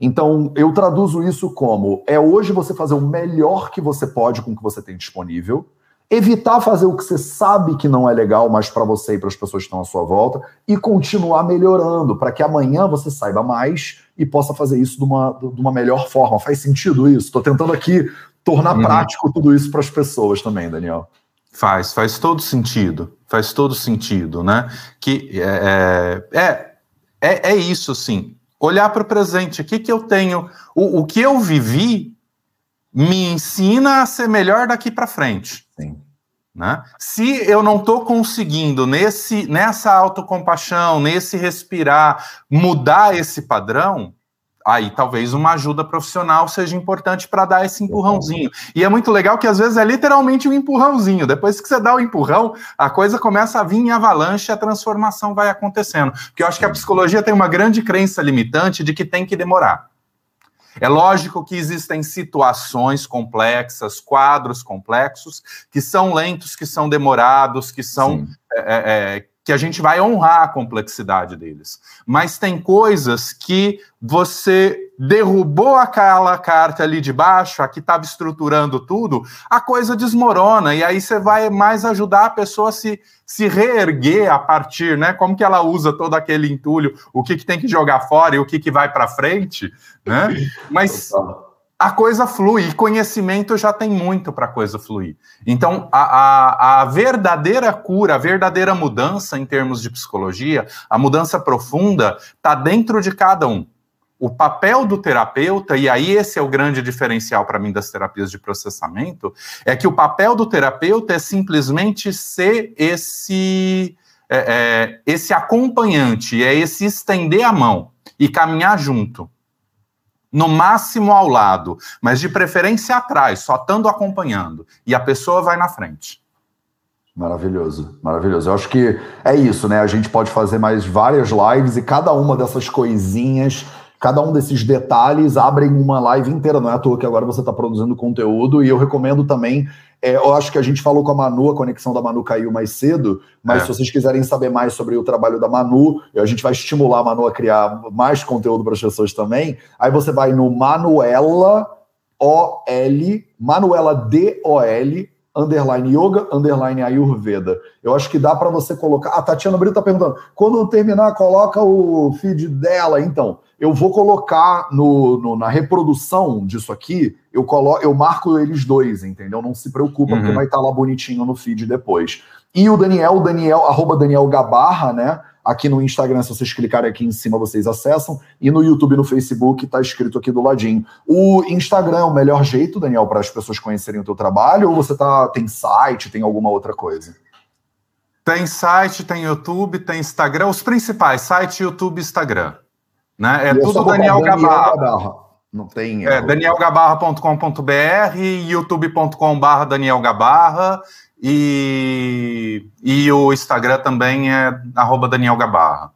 Então, eu traduzo isso como: é hoje você fazer o melhor que você pode com o que você tem disponível, evitar fazer o que você sabe que não é legal mais para você e para as pessoas que estão à sua volta, e continuar melhorando, para que amanhã você saiba mais e possa fazer isso de uma, de uma melhor forma. Faz sentido isso? Estou tentando aqui tornar uhum. prático tudo isso para as pessoas também, Daniel. Faz, faz todo sentido. Faz todo sentido, né? Que é, é, é, é, isso, sim olhar para o presente. O que, que eu tenho? O, o que eu vivi me ensina a ser melhor daqui para frente. Sim. Né? Se eu não estou conseguindo nesse, nessa autocompaixão, nesse respirar, mudar esse padrão, aí talvez uma ajuda profissional seja importante para dar esse empurrãozinho. E é muito legal que às vezes é literalmente um empurrãozinho. Depois que você dá o empurrão, a coisa começa a vir em avalanche e a transformação vai acontecendo. Porque eu acho que a psicologia tem uma grande crença limitante de que tem que demorar. É lógico que existem situações complexas, quadros complexos, que são lentos, que são demorados, que são é, é, é que a gente vai honrar a complexidade deles. Mas tem coisas que você derrubou aquela carta ali de baixo, a que estava estruturando tudo, a coisa desmorona, e aí você vai mais ajudar a pessoa a se, se reerguer a partir, né? Como que ela usa todo aquele entulho, o que, que tem que jogar fora e o que, que vai para frente, né? Mas a coisa flui, conhecimento já tem muito para a coisa fluir. Então, a, a, a, verdadeira cura, a verdadeira mudança em termos de psicologia, a mudança profunda, está dentro de cada um. O papel do terapeuta, e aí esse é o grande diferencial para mim das terapias de processamento, é que o papel do terapeuta é simplesmente ser esse, é, é, esse acompanhante, é esse estender a mão e caminhar junto no máximo ao lado, mas de preferência atrás, só estando acompanhando. E a pessoa vai na frente. Maravilhoso, maravilhoso. Eu acho que é isso, né? A gente pode fazer mais várias lives e cada uma dessas coisinhas, cada um desses detalhes abrem uma live inteira. Não é à toa que agora você está produzindo conteúdo e eu recomendo também é, eu acho que a gente falou com a Manu, a conexão da Manu caiu mais cedo, mas é. se vocês quiserem saber mais sobre o trabalho da Manu, a gente vai estimular a Manu a criar mais conteúdo para as pessoas também. Aí você vai no Manuela O-L, Manuela D-O-L, underline yoga, underline ayurveda. Eu acho que dá para você colocar. A Tatiana Brito está perguntando: quando terminar, coloca o feed dela. Então, eu vou colocar no, no, na reprodução disso aqui, eu coloco, eu marco eles dois, entendeu? Não se preocupa, uhum. porque vai estar tá lá bonitinho no feed depois. E o Daniel, Daniel, arroba Daniel Gabarra, né? Aqui no Instagram, se vocês clicarem aqui em cima, vocês acessam. E no YouTube e no Facebook está escrito aqui do ladinho. O Instagram é o melhor jeito, Daniel, para as pessoas conhecerem o teu trabalho? Ou você tá, tem site, tem alguma outra coisa? Tem site, tem YouTube, tem Instagram. Os principais, site, YouTube e Instagram. Né? É e tudo Daniel, Gabarra. Gabarra. Não tem. É, danielgabarra.com.br, youtube.com.br Daniel Gabarra e, e o Instagram também é arroba Daniel Gabarra.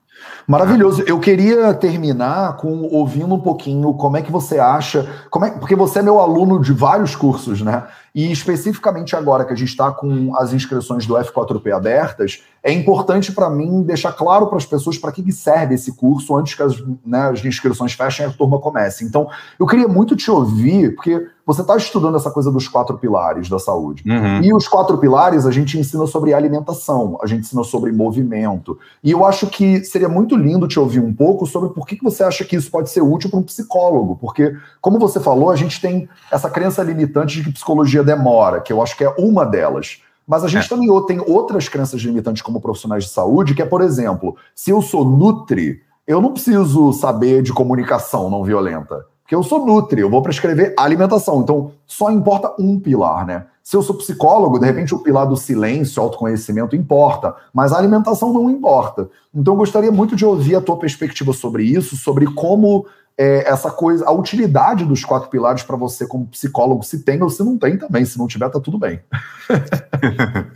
Maravilhoso. Eu queria terminar com ouvindo um pouquinho como é que você acha, como é, porque você é meu aluno de vários cursos, né? E especificamente agora que a gente está com as inscrições do F4P abertas, é importante para mim deixar claro para as pessoas para que serve esse curso antes que as, né, as inscrições fechem e a turma comece. Então, eu queria muito te ouvir, porque você está estudando essa coisa dos quatro pilares da saúde. Uhum. E os quatro pilares a gente ensina sobre alimentação, a gente ensina sobre movimento. E eu acho que seria muito lindo te ouvir um pouco sobre por que, que você acha que isso pode ser útil para um psicólogo. Porque, como você falou, a gente tem essa crença limitante de que psicologia demora, que eu acho que é uma delas. Mas a gente é. também tem outras crenças limitantes como profissionais de saúde, que é, por exemplo, se eu sou nutri, eu não preciso saber de comunicação não violenta. Porque eu sou nutri, eu vou prescrever alimentação. Então, só importa um pilar, né? Se eu sou psicólogo, de repente o pilar do silêncio, autoconhecimento importa, mas a alimentação não importa. Então, eu gostaria muito de ouvir a tua perspectiva sobre isso, sobre como é, essa coisa, a utilidade dos quatro pilares para você como psicólogo, se tem ou se não tem também. Se não tiver, tá tudo bem.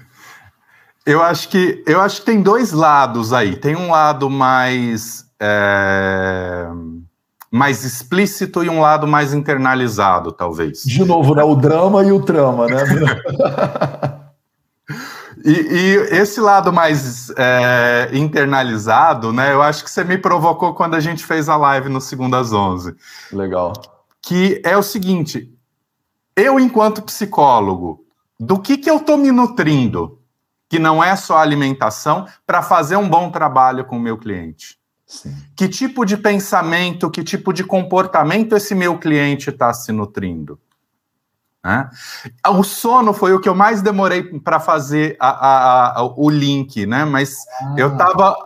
eu acho que eu acho que tem dois lados aí. Tem um lado mais é mais explícito e um lado mais internalizado, talvez. De novo, né? O drama e o trama, né? e, e, esse lado mais é, internalizado, né? Eu acho que você me provocou quando a gente fez a live no Segundas 11. Legal. Que é o seguinte: eu, enquanto psicólogo, do que, que eu estou me nutrindo, que não é só alimentação, para fazer um bom trabalho com o meu cliente? Sim. Que tipo de pensamento, que tipo de comportamento esse meu cliente está se nutrindo? Né? O sono foi o que eu mais demorei para fazer a, a, a, o link, né? Mas ah. eu estava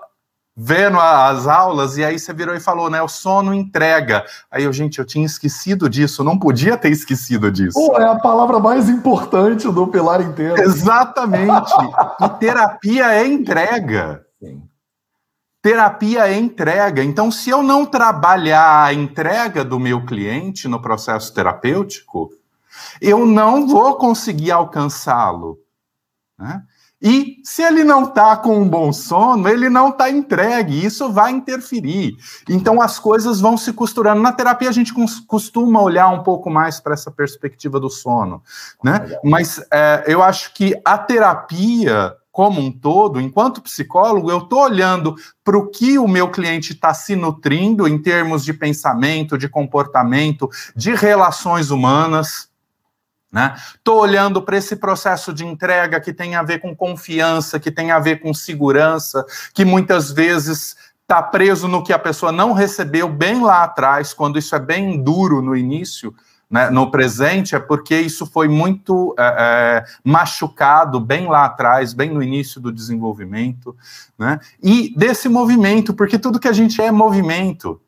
vendo as aulas e aí você virou e falou, né? O sono entrega. Aí eu, gente, eu tinha esquecido disso, não podia ter esquecido disso. Pô, é a palavra mais importante do pilar inteiro. Exatamente. e terapia é entrega. Sim. Terapia é entrega. Então, se eu não trabalhar a entrega do meu cliente no processo terapêutico, eu não vou conseguir alcançá-lo. Né? E se ele não está com um bom sono, ele não está entregue, isso vai interferir. Então as coisas vão se costurando. Na terapia a gente costuma olhar um pouco mais para essa perspectiva do sono, né? Mas é, eu acho que a terapia como um todo, enquanto psicólogo, eu estou olhando para o que o meu cliente está se nutrindo em termos de pensamento, de comportamento, de relações humanas. Né? olhando para esse processo de entrega que tem a ver com confiança, que tem a ver com segurança, que muitas vezes está preso no que a pessoa não recebeu bem lá atrás, quando isso é bem duro no início né, no presente é porque isso foi muito é, é, machucado bem lá atrás, bem no início do desenvolvimento, né? E desse movimento, porque tudo que a gente é é movimento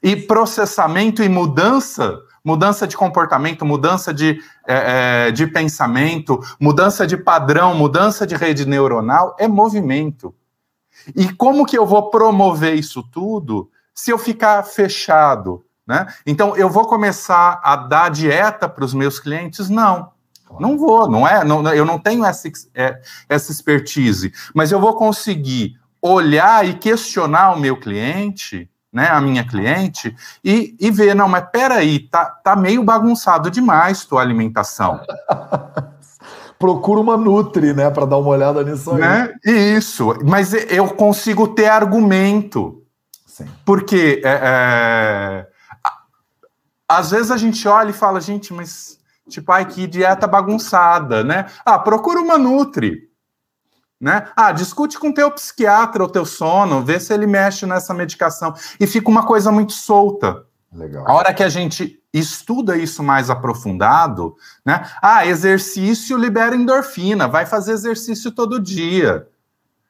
e processamento e mudança, mudança de comportamento, mudança de, é, é de pensamento, mudança de padrão, mudança de rede neuronal é movimento. E como que eu vou promover isso tudo se eu ficar fechado, né? Então, eu vou começar a dar dieta para os meus clientes? Não. Não vou, não é? Não, eu não tenho essa, é, essa expertise, mas eu vou conseguir olhar e questionar o meu cliente, né, a minha cliente, e, e ver, não, mas peraí, tá, tá meio bagunçado demais tua alimentação. Procura uma Nutri, né, para dar uma olhada nisso aí. Né? Isso, mas eu consigo ter argumento. Sim. Porque é, é às vezes a gente olha e fala, gente, mas tipo, ai, que dieta bagunçada, né? Ah, procura uma Nutri. Né? Ah, discute com teu psiquiatra o teu sono, vê se ele mexe nessa medicação. E fica uma coisa muito solta. Legal. A hora que a gente estuda isso mais aprofundado, né? Ah, exercício libera endorfina, vai fazer exercício todo dia.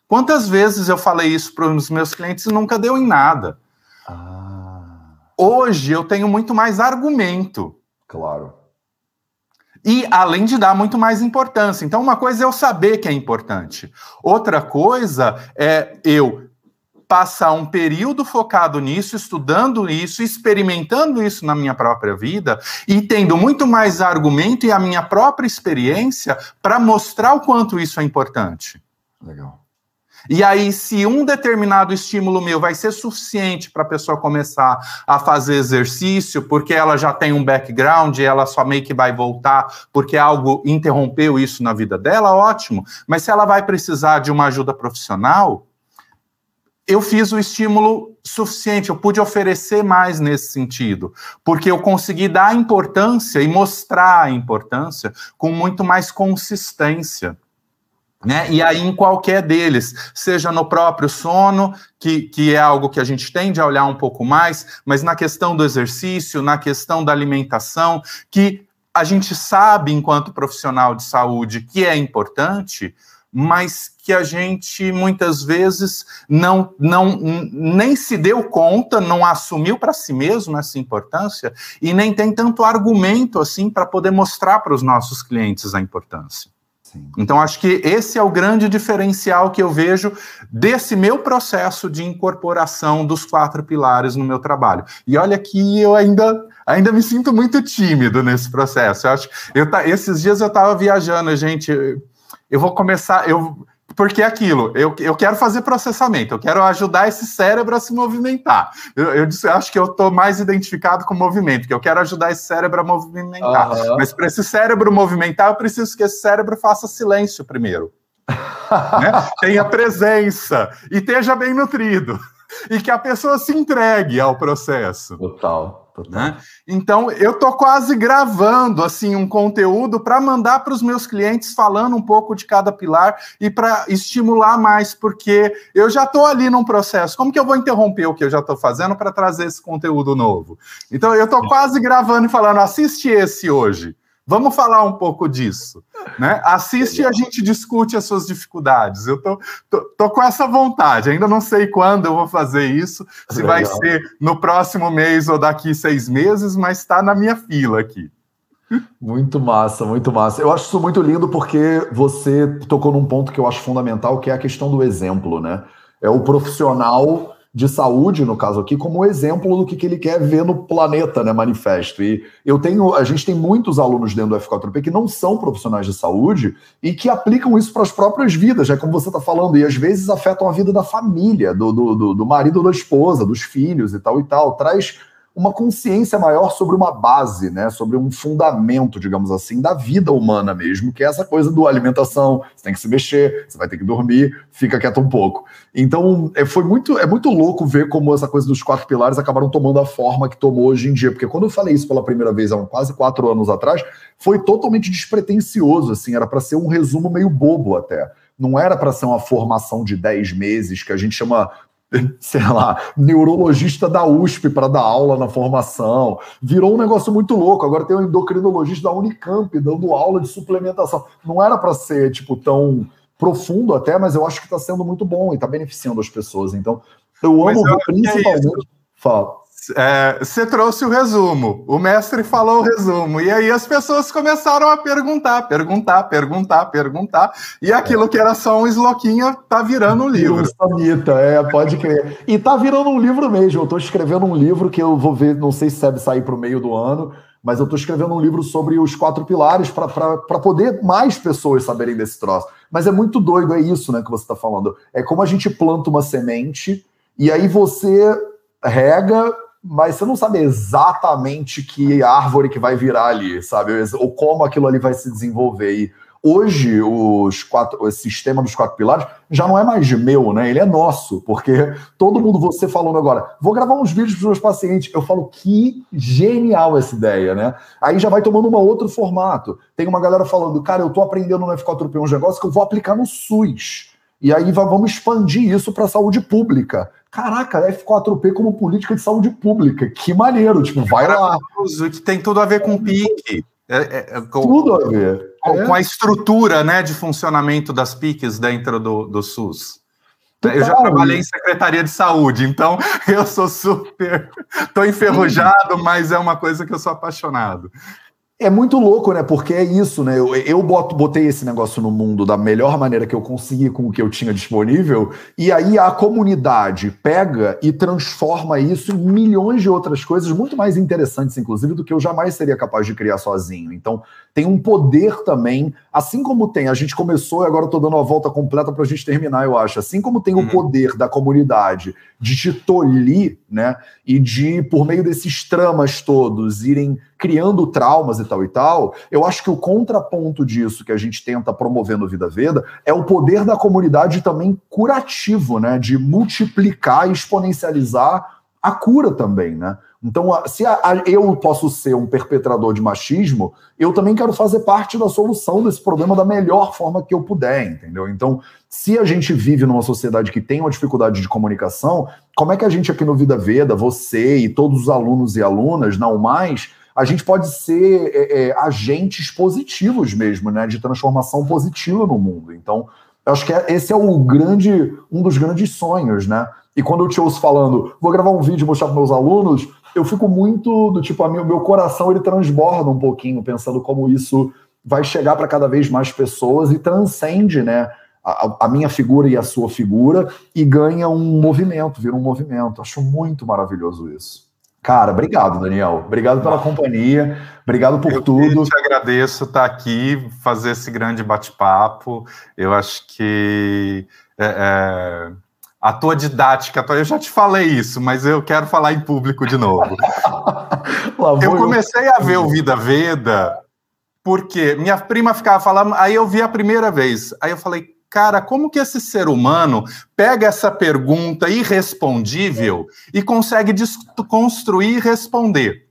Quantas vezes eu falei isso para os meus clientes e nunca deu em nada? Ah. Hoje eu tenho muito mais argumento. Claro. E além de dar muito mais importância. Então, uma coisa é eu saber que é importante. Outra coisa é eu passar um período focado nisso, estudando isso, experimentando isso na minha própria vida e tendo muito mais argumento e a minha própria experiência para mostrar o quanto isso é importante. Legal. E aí, se um determinado estímulo meu vai ser suficiente para a pessoa começar a fazer exercício, porque ela já tem um background, ela só meio que vai voltar porque algo interrompeu isso na vida dela, ótimo. Mas se ela vai precisar de uma ajuda profissional, eu fiz o estímulo suficiente, eu pude oferecer mais nesse sentido, porque eu consegui dar importância e mostrar a importância com muito mais consistência. Né? E aí, em qualquer deles, seja no próprio sono, que, que é algo que a gente tende a olhar um pouco mais, mas na questão do exercício, na questão da alimentação, que a gente sabe, enquanto profissional de saúde, que é importante, mas que a gente muitas vezes não, não nem se deu conta, não assumiu para si mesmo essa importância e nem tem tanto argumento assim para poder mostrar para os nossos clientes a importância. Então, acho que esse é o grande diferencial que eu vejo desse meu processo de incorporação dos quatro pilares no meu trabalho. E olha que eu ainda, ainda me sinto muito tímido nesse processo. Eu acho, eu, esses dias eu estava viajando, gente. Eu vou começar. Eu, porque é aquilo, eu, eu quero fazer processamento, eu quero ajudar esse cérebro a se movimentar. Eu, eu, acho que eu estou mais identificado com o movimento, que eu quero ajudar esse cérebro a movimentar. Uhum. Mas para esse cérebro movimentar, eu preciso que esse cérebro faça silêncio primeiro. né? Tenha presença e esteja bem nutrido. E que a pessoa se entregue ao processo. Total. Né? Então, eu tô quase gravando assim um conteúdo para mandar para os meus clientes falando um pouco de cada pilar e para estimular mais, porque eu já estou ali num processo. Como que eu vou interromper o que eu já estou fazendo para trazer esse conteúdo novo? Então, eu estou quase gravando e falando: assiste esse hoje. Vamos falar um pouco disso. Né? Assiste e a gente discute as suas dificuldades. Eu tô, tô, tô, com essa vontade. Ainda não sei quando eu vou fazer isso, se Legal. vai ser no próximo mês ou daqui seis meses, mas está na minha fila aqui. Muito massa, muito massa. Eu acho isso muito lindo porque você tocou num ponto que eu acho fundamental, que é a questão do exemplo, né? É o profissional de saúde, no caso aqui, como exemplo do que, que ele quer ver no planeta, né, manifesto. E eu tenho, a gente tem muitos alunos dentro do F4P que não são profissionais de saúde e que aplicam isso para as próprias vidas, é como você está falando, e às vezes afetam a vida da família, do, do, do marido da esposa, dos filhos e tal e tal. Traz uma consciência maior sobre uma base, né, sobre um fundamento, digamos assim, da vida humana mesmo, que é essa coisa do alimentação, você tem que se mexer, você vai ter que dormir, fica quieto um pouco. Então, é, foi muito, é muito louco ver como essa coisa dos quatro pilares acabaram tomando a forma que tomou hoje em dia, porque quando eu falei isso pela primeira vez, há quase quatro anos atrás, foi totalmente despretensioso, assim, era para ser um resumo meio bobo até. Não era para ser uma formação de dez meses, que a gente chama sei lá, neurologista da USP para dar aula na formação. Virou um negócio muito louco. Agora tem um endocrinologista da Unicamp dando aula de suplementação. Não era para ser tipo tão profundo até, mas eu acho que está sendo muito bom e está beneficiando as pessoas. Então, eu amo eu principalmente. É Fala é, você trouxe o resumo, o mestre falou o resumo, e aí as pessoas começaram a perguntar, perguntar, perguntar, perguntar, e aquilo que era só um esloquinha tá virando um livro. Samita, é, pode crer. E tá virando um livro mesmo. Eu tô escrevendo um livro que eu vou ver, não sei se deve sair para o meio do ano, mas eu tô escrevendo um livro sobre os quatro pilares para poder mais pessoas saberem desse troço. Mas é muito doido, é isso né, que você está falando. É como a gente planta uma semente, e aí você rega, mas você não sabe exatamente que árvore que vai virar ali, sabe? Ou como aquilo ali vai se desenvolver. E hoje os quatro, o sistema dos quatro pilares já não é mais meu, né? Ele é nosso, porque todo mundo, você falando agora, vou gravar uns vídeos para os meus pacientes. Eu falo que genial essa ideia, né? Aí já vai tomando um outro formato. Tem uma galera falando, cara, eu tô aprendendo no F4P uns negócios que eu vou aplicar no SUS. E aí vamos expandir isso para a saúde pública. Caraca, F4P como política de saúde pública. Que maneiro, tipo, vai lá. Que tem tudo a ver com o PIC. É, é, é, com, tudo a ver. Com, é. com, a estrutura né, de funcionamento das PICs dentro do, do SUS. Total. Eu já trabalhei em Secretaria de Saúde, então eu sou super. Estou enferrujado, mas é uma coisa que eu sou apaixonado. É muito louco, né? Porque é isso, né? Eu, eu boto, botei esse negócio no mundo da melhor maneira que eu consegui com o que eu tinha disponível, e aí a comunidade pega e transforma isso em milhões de outras coisas muito mais interessantes, inclusive, do que eu jamais seria capaz de criar sozinho. Então, tem um poder também, assim como tem, a gente começou e agora eu tô dando a volta completa para a gente terminar, eu acho. Assim como tem uhum. o poder da comunidade de te tolir, né? E de, por meio desses tramas todos, irem criando traumas e tal e tal, eu acho que o contraponto disso que a gente tenta promover no Vida Veda é o poder da comunidade também curativo, né? De multiplicar e exponencializar a cura também, né? Então, se a, a, eu posso ser um perpetrador de machismo, eu também quero fazer parte da solução desse problema da melhor forma que eu puder, entendeu? Então, se a gente vive numa sociedade que tem uma dificuldade de comunicação, como é que a gente aqui no Vida Veda, você e todos os alunos e alunas, não mais, a gente pode ser é, é, agentes positivos mesmo, né? De transformação positiva no mundo. Então, eu acho que é, esse é o grande, um dos grandes sonhos, né? E quando eu te ouço falando, vou gravar um vídeo e mostrar para meus alunos, eu fico muito do tipo, a meu, meu coração ele transborda um pouquinho, pensando como isso vai chegar para cada vez mais pessoas e transcende, né? A, a, minha figura e a sua figura e ganha um movimento, vira um movimento. Acho muito maravilhoso isso. Cara, obrigado, Daniel. Obrigado pela companhia, obrigado por eu tudo. Eu te agradeço estar aqui, fazer esse grande bate-papo. Eu acho que é, é a tua didática, eu já te falei isso, mas eu quero falar em público de novo. eu comecei a ver o Vida Veda porque minha prima ficava falando, aí eu vi a primeira vez, aí eu falei, cara, como que esse ser humano pega essa pergunta irrespondível e consegue construir e responder?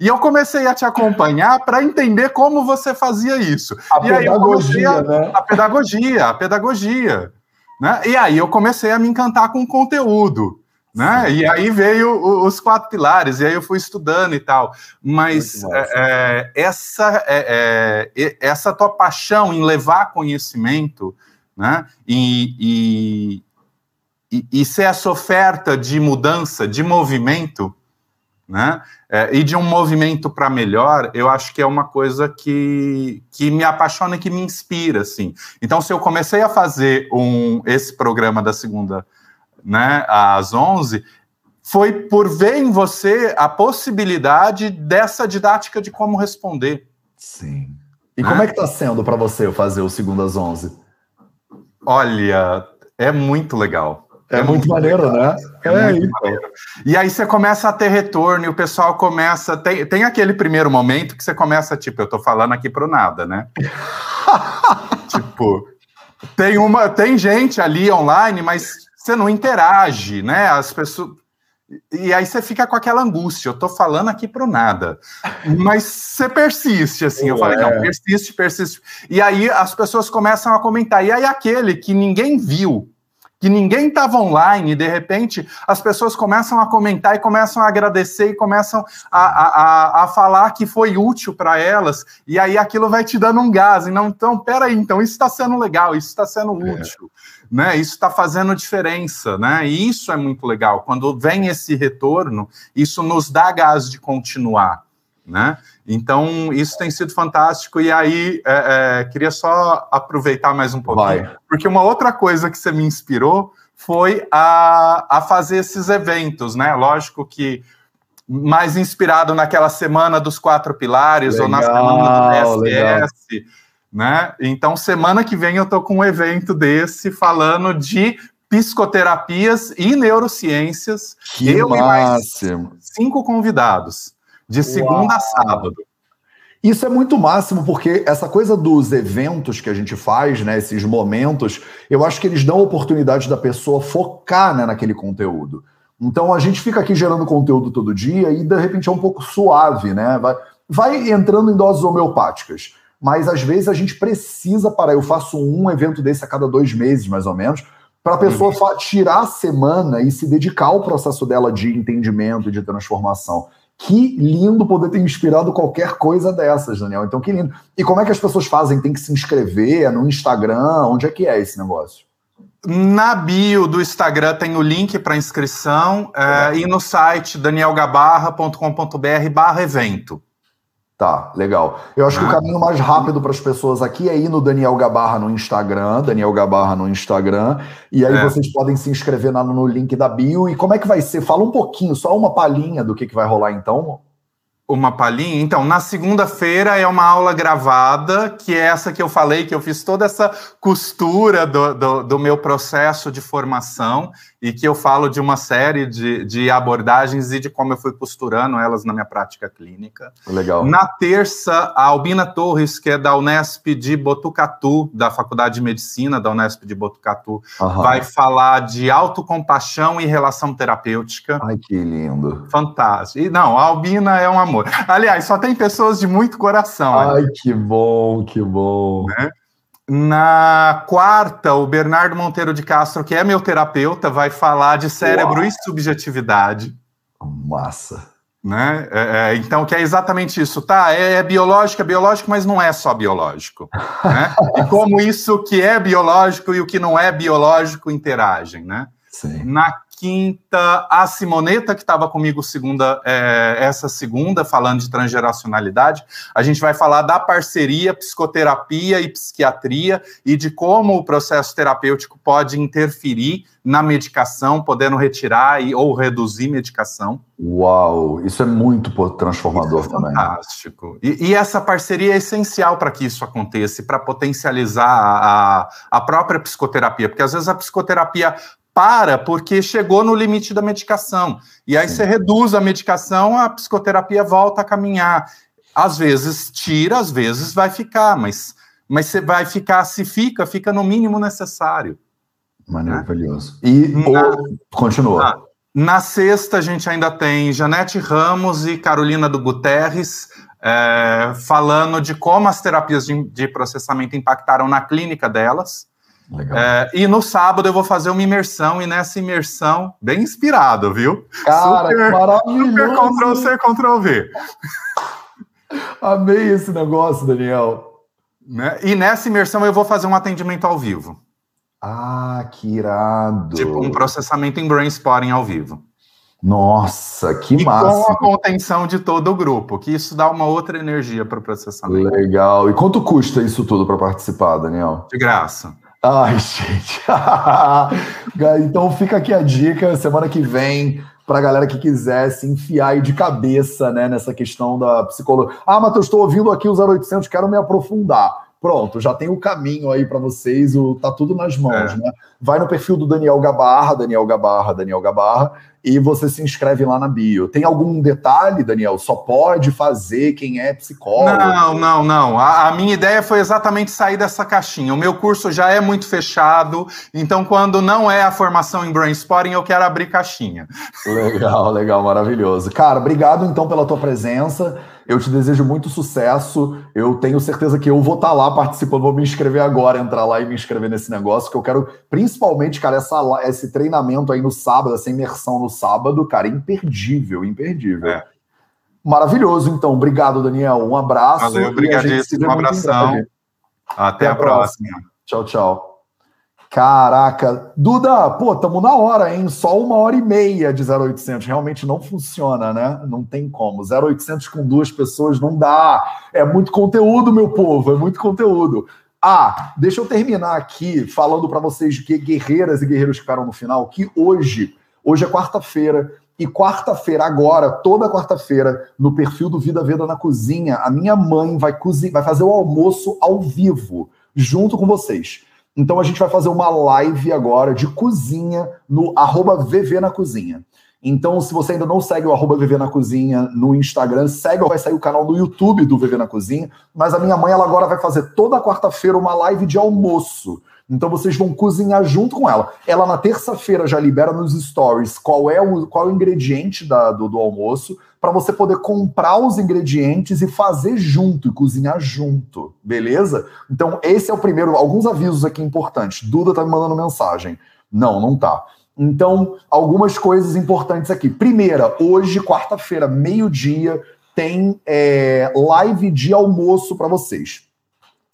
E eu comecei a te acompanhar para entender como você fazia isso. A e pedagogia, a, né? A pedagogia, a pedagogia. Né? E aí eu comecei a me encantar com o conteúdo. Né? E aí veio os quatro pilares, e aí eu fui estudando e tal. Mas é, é, essa, é, é essa tua paixão em levar conhecimento né? e, e, e ser essa oferta de mudança, de movimento, né? É, e de um movimento para melhor, eu acho que é uma coisa que, que me apaixona e que me inspira, assim. Então, se eu comecei a fazer um, esse programa da segunda, né, às 11, foi por ver em você a possibilidade dessa didática de como responder. Sim. E né? como é que está sendo para você fazer o segundo às 11? Olha, é muito legal. É, é muito, muito maneiro, legal. né? É, é muito maneiro. E aí você começa a ter retorno e o pessoal começa. Tem, tem aquele primeiro momento que você começa, tipo, eu tô falando aqui pro nada, né? tipo, tem uma. Tem gente ali online, mas você não interage, né? As pessoas. E aí você fica com aquela angústia, eu tô falando aqui pro nada. Mas você persiste, assim. eu falei, não, persiste, persiste. E aí as pessoas começam a comentar. E aí aquele que ninguém viu, que ninguém estava online, e de repente as pessoas começam a comentar e começam a agradecer e começam a, a, a falar que foi útil para elas, e aí aquilo vai te dando um gás. E não, então, peraí, então isso está sendo legal, isso está sendo é. útil. É. Né, isso está fazendo diferença, né? E isso é muito legal. Quando vem esse retorno, isso nos dá gás de continuar né? Então, isso tem sido fantástico. E aí, é, é, queria só aproveitar mais um pouquinho, Vai. porque uma outra coisa que você me inspirou foi a, a fazer esses eventos, né? Lógico que mais inspirado naquela semana dos quatro pilares legal, ou na semana do DSS, né? Então, semana que vem eu tô com um evento desse falando de psicoterapias e neurociências. Que eu máximo. e mais cinco convidados de segunda Uau. a sábado. Isso é muito máximo, porque essa coisa dos eventos que a gente faz, né, esses momentos, eu acho que eles dão a oportunidade da pessoa focar né, naquele conteúdo. Então a gente fica aqui gerando conteúdo todo dia e de repente é um pouco suave, né? Vai, vai entrando em doses homeopáticas. Mas às vezes a gente precisa parar. Eu faço um evento desse a cada dois meses, mais ou menos, para a pessoa tirar a semana e se dedicar ao processo dela de entendimento e de transformação. Que lindo poder ter inspirado qualquer coisa dessas, Daniel. Então, que lindo. E como é que as pessoas fazem? Tem que se inscrever é no Instagram? Onde é que é esse negócio? Na bio do Instagram tem o link para inscrição é, e no site danielgabarra.com.br barra evento. Tá, legal. Eu acho que o ah. caminho mais rápido para as pessoas aqui é ir no Daniel Gabarra no Instagram, Daniel Gabarra no Instagram, e aí é. vocês podem se inscrever no link da bio. E como é que vai ser? Fala um pouquinho, só uma palhinha do que, que vai rolar então. Uma palhinha? Então, na segunda-feira é uma aula gravada, que é essa que eu falei, que eu fiz toda essa costura do, do, do meu processo de formação e que eu falo de uma série de, de abordagens e de como eu fui costurando elas na minha prática clínica. Legal. Na terça, a Albina Torres, que é da Unesp de Botucatu, da Faculdade de Medicina da Unesp de Botucatu, vai falar de autocompaixão e relação terapêutica. Ai, que lindo. Fantástico. E, não, a Albina é um amor. Aliás, só tem pessoas de muito coração. Ai, ali. que bom, que bom. Né? Na quarta, o Bernardo Monteiro de Castro, que é meu terapeuta, vai falar de cérebro Uau. e subjetividade. Massa. Né? É, é, então, que é exatamente isso, tá? É, é biológico, é biológico, mas não é só biológico. Né? e como isso que é biológico e o que não é biológico interagem, né? Sim. Na quinta, a Simoneta, que estava comigo segunda, é, essa segunda, falando de transgeracionalidade. A gente vai falar da parceria psicoterapia e psiquiatria e de como o processo terapêutico pode interferir na medicação, podendo retirar e, ou reduzir medicação. Uau, isso é muito transformador isso é também. Fantástico. E, e, essa parceria é essencial para que isso aconteça, para potencializar a, a própria psicoterapia, porque às vezes a psicoterapia para porque chegou no limite da medicação. E aí você reduz a medicação, a psicoterapia volta a caminhar. Às vezes tira, às vezes vai ficar, mas, mas você vai ficar, se fica, fica no mínimo necessário. Maravilhoso. Né? E na, continua. Na, na, sexta, a gente ainda tem Janete Ramos e Carolina do Guterres é, falando de como as terapias de, de processamento impactaram na clínica delas. É, e no sábado eu vou fazer uma imersão, e nessa imersão, bem inspirado, viu? Cara, super. Super Ctrl C, Ctrl V. Amei esse negócio, Daniel. Né? E nessa imersão eu vou fazer um atendimento ao vivo. Ah, que irado. Tipo, um processamento em brain spotting ao vivo. Nossa, que e massa. Com a contenção de todo o grupo, que isso dá uma outra energia para o processamento. Legal. E quanto custa isso tudo para participar, Daniel? De graça. Ai, gente. então fica aqui a dica, semana que vem, para a galera que quiser se enfiar aí de cabeça né, nessa questão da psicologia. Ah, mas eu estou ouvindo aqui o 0800, quero me aprofundar. Pronto, já tem o caminho aí para vocês, o, tá tudo nas mãos, é. né? Vai no perfil do Daniel Gabarra, Daniel Gabarra, Daniel Gabarra, e você se inscreve lá na bio. Tem algum detalhe, Daniel? Só pode fazer quem é psicólogo? Não, não, não. A, a, minha ideia foi exatamente sair dessa caixinha. O meu curso já é muito fechado, então quando não é a formação em Brainspotting, eu quero abrir caixinha. Legal, legal, maravilhoso. Cara, obrigado então pela tua presença. Eu te desejo muito sucesso. Eu tenho certeza que eu vou estar tá lá participando, vou me inscrever agora, entrar lá e me inscrever nesse negócio, que eu quero, principalmente, cara, essa, esse treinamento aí no sábado, essa imersão no sábado, cara, imperdível, imperdível. É. Maravilhoso, então. Obrigado, Daniel. Um abraço. Valeu, obrigadíssimo. Um abração. Até, Até, a próxima. próxima. Tchau, tchau. Caraca, Duda, pô, tamo na hora, hein? Só uma hora e meia de 0800. Realmente não funciona, né? Não tem como. 0800 com duas pessoas não dá. É muito conteúdo, meu povo, é muito conteúdo. Ah, deixa eu terminar aqui falando para vocês que guerreiras e guerreiros ficaram no final, que hoje, hoje é quarta-feira, e quarta-feira, agora, toda quarta-feira, no perfil do Vida Veda na Cozinha, a minha mãe vai, cozinhar, vai fazer o almoço ao vivo, junto com vocês. Então a gente vai fazer uma live agora de cozinha no arroba VV na Cozinha. Então, se você ainda não segue o arroba VV na Cozinha no Instagram, segue, vai sair o canal no YouTube do VV na Cozinha. Mas a minha mãe, ela agora vai fazer toda quarta-feira uma live de almoço. Então vocês vão cozinhar junto com ela. Ela na terça-feira já libera nos stories qual é o, qual é o ingrediente da, do, do almoço para você poder comprar os ingredientes e fazer junto e cozinhar junto, beleza? Então esse é o primeiro. Alguns avisos aqui importantes. Duda tá me mandando mensagem. Não, não tá. Então algumas coisas importantes aqui. Primeira, hoje quarta-feira meio dia tem é, live de almoço para vocês.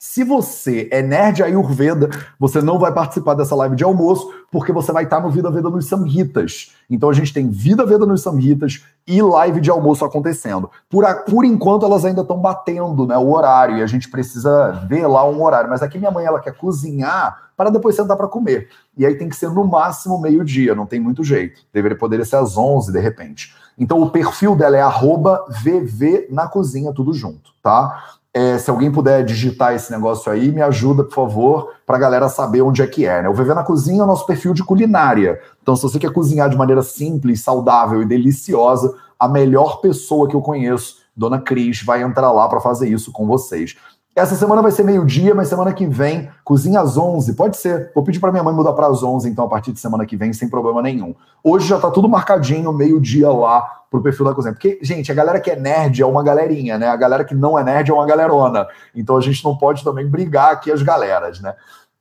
Se você é nerd Ayurveda, você não vai participar dessa live de almoço, porque você vai estar no Vida Veda nos Samhitas. Então a gente tem Vida Veda nos Samhitas e live de almoço acontecendo. Por, a, por enquanto elas ainda estão batendo né, o horário e a gente precisa ver lá um horário. Mas aqui minha mãe ela quer cozinhar para depois sentar para comer. E aí tem que ser no máximo meio-dia, não tem muito jeito. Deveria poder ser às 11 de repente. Então o perfil dela é arroba VV na cozinha, tudo junto, tá? É, se alguém puder digitar esse negócio aí, me ajuda, por favor, para a galera saber onde é que é. Né? O VV na Cozinha é o nosso perfil de culinária. Então, se você quer cozinhar de maneira simples, saudável e deliciosa, a melhor pessoa que eu conheço, Dona Cris, vai entrar lá para fazer isso com vocês. Essa semana vai ser meio-dia, mas semana que vem, cozinha às 11. Pode ser. Vou pedir para minha mãe mudar para as 11, então, a partir de semana que vem, sem problema nenhum. Hoje já tá tudo marcadinho, meio-dia lá pro perfil da cozinha. Porque, gente, a galera que é nerd é uma galerinha, né? A galera que não é nerd é uma galerona. Então a gente não pode também brigar aqui as galeras, né?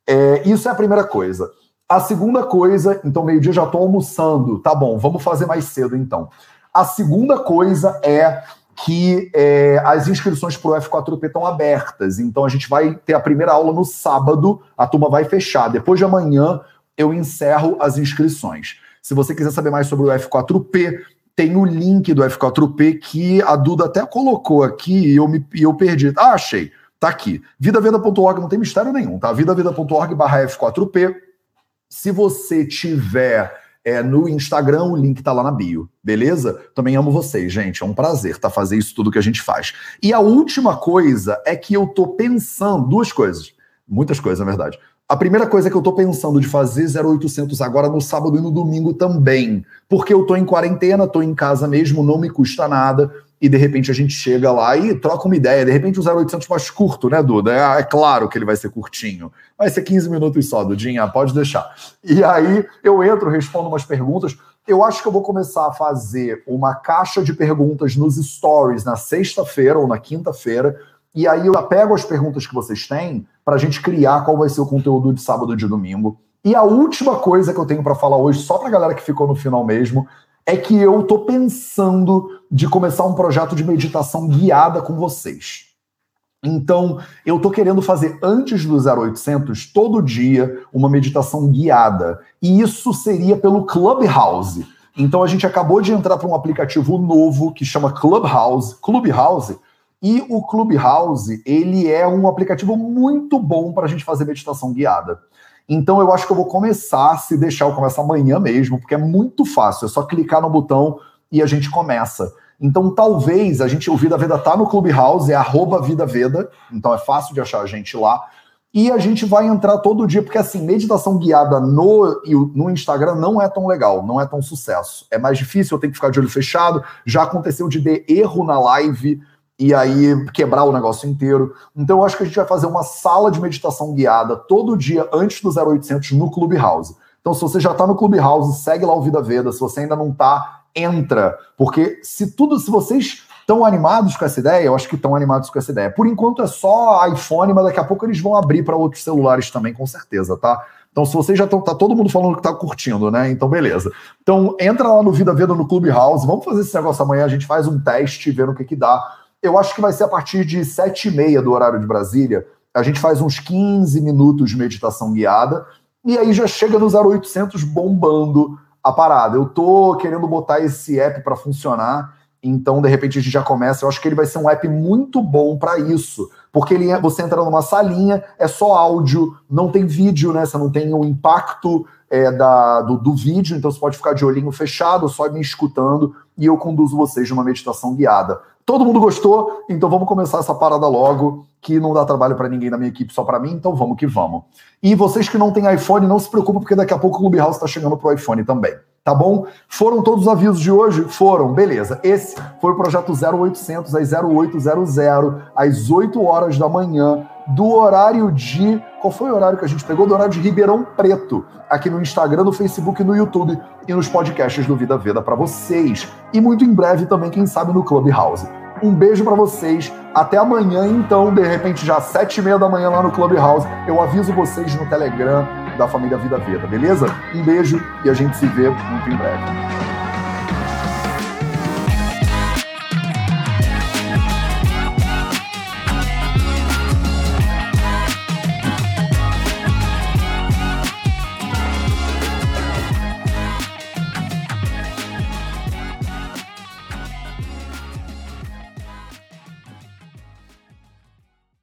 É, isso é a primeira coisa. A segunda coisa, então, meio-dia já tô almoçando. Tá bom, vamos fazer mais cedo então. A segunda coisa é que é, as inscrições para o F4P estão abertas. Então a gente vai ter a primeira aula no sábado, a turma vai fechar. Depois de amanhã eu encerro as inscrições. Se você quiser saber mais sobre o F4P, tem o link do F4P que a Duda até colocou aqui e eu, me, e eu perdi. Ah, achei. Tá aqui. Vidaveda.org não tem mistério nenhum, tá? Vidaveda.org barra F4P. Se você tiver é, no Instagram, o link tá lá na bio, beleza? Também amo vocês, gente. É um prazer tá, fazer isso tudo que a gente faz. E a última coisa é que eu tô pensando, duas coisas, muitas coisas, na verdade. A primeira coisa é que eu tô pensando de fazer 0800 agora no sábado e no domingo também, porque eu tô em quarentena, tô em casa mesmo, não me custa nada e de repente a gente chega lá e troca uma ideia. De repente o 0800 mais curto, né, Duda? É, é, claro que ele vai ser curtinho. Vai ser 15 minutos só, Dudinha, pode deixar. E aí eu entro, respondo umas perguntas. Eu acho que eu vou começar a fazer uma caixa de perguntas nos stories na sexta-feira ou na quinta-feira. E aí eu pego as perguntas que vocês têm para a gente criar qual vai ser o conteúdo de sábado e de domingo. E a última coisa que eu tenho para falar hoje, só para a galera que ficou no final mesmo, é que eu tô pensando de começar um projeto de meditação guiada com vocês. Então, eu tô querendo fazer antes do 0800 todo dia uma meditação guiada, e isso seria pelo Clubhouse. Então a gente acabou de entrar para um aplicativo novo que chama Clubhouse, Clubhouse, e o Clubhouse, ele é um aplicativo muito bom para a gente fazer meditação guiada. Então eu acho que eu vou começar, se deixar, eu começo amanhã mesmo, porque é muito fácil, é só clicar no botão e a gente começa. Então talvez a gente, o Vida Veda tá no Clubhouse, é arroba Vida Veda, então é fácil de achar a gente lá. E a gente vai entrar todo dia, porque assim, meditação guiada no, no Instagram não é tão legal, não é tão sucesso. É mais difícil, eu tenho que ficar de olho fechado. Já aconteceu de ter erro na live, e aí quebrar o negócio inteiro. Então eu acho que a gente vai fazer uma sala de meditação guiada todo dia antes do 0800 no Clubhouse. Então se você já está no Clubhouse, segue lá o Vida Veda. Se você ainda não está, entra, porque se tudo, se vocês estão animados com essa ideia, eu acho que estão animados com essa ideia. Por enquanto é só iPhone, mas daqui a pouco eles vão abrir para outros celulares também, com certeza, tá? Então, se vocês já estão, tá todo mundo falando que tá curtindo, né? Então, beleza. Então, entra lá no Vida Veda no Clubhouse, vamos fazer esse negócio amanhã, a gente faz um teste, vendo o que que dá. Eu acho que vai ser a partir de sete e meia do horário de Brasília. A gente faz uns 15 minutos de meditação guiada e aí já chega no 0800 bombando a parada. Eu tô querendo botar esse app para funcionar, então de repente a gente já começa. Eu acho que ele vai ser um app muito bom para isso, porque ele é, você entra numa salinha, é só áudio, não tem vídeo, né? Você não tem o impacto é, da, do, do vídeo, então você pode ficar de olhinho fechado, só me escutando, e eu conduzo vocês numa meditação guiada. Todo mundo gostou, então vamos começar essa parada logo, que não dá trabalho para ninguém da minha equipe, só para mim, então vamos que vamos. E vocês que não têm iPhone, não se preocupem, porque daqui a pouco o Clubhouse está chegando pro iPhone também, tá bom? Foram todos os avisos de hoje? Foram, beleza. Esse foi o projeto 0800 às 0800, às 8 horas da manhã, do horário de. Qual foi o horário que a gente pegou? Do horário de Ribeirão Preto, aqui no Instagram, no Facebook, no YouTube e nos podcasts do Vida Veda para vocês. E muito em breve também, quem sabe, no Clubhouse. Um beijo para vocês. Até amanhã, então, de repente, já sete e meia da manhã lá no Clubhouse. Eu aviso vocês no Telegram da família Vida Veda, beleza? Um beijo e a gente se vê muito em breve.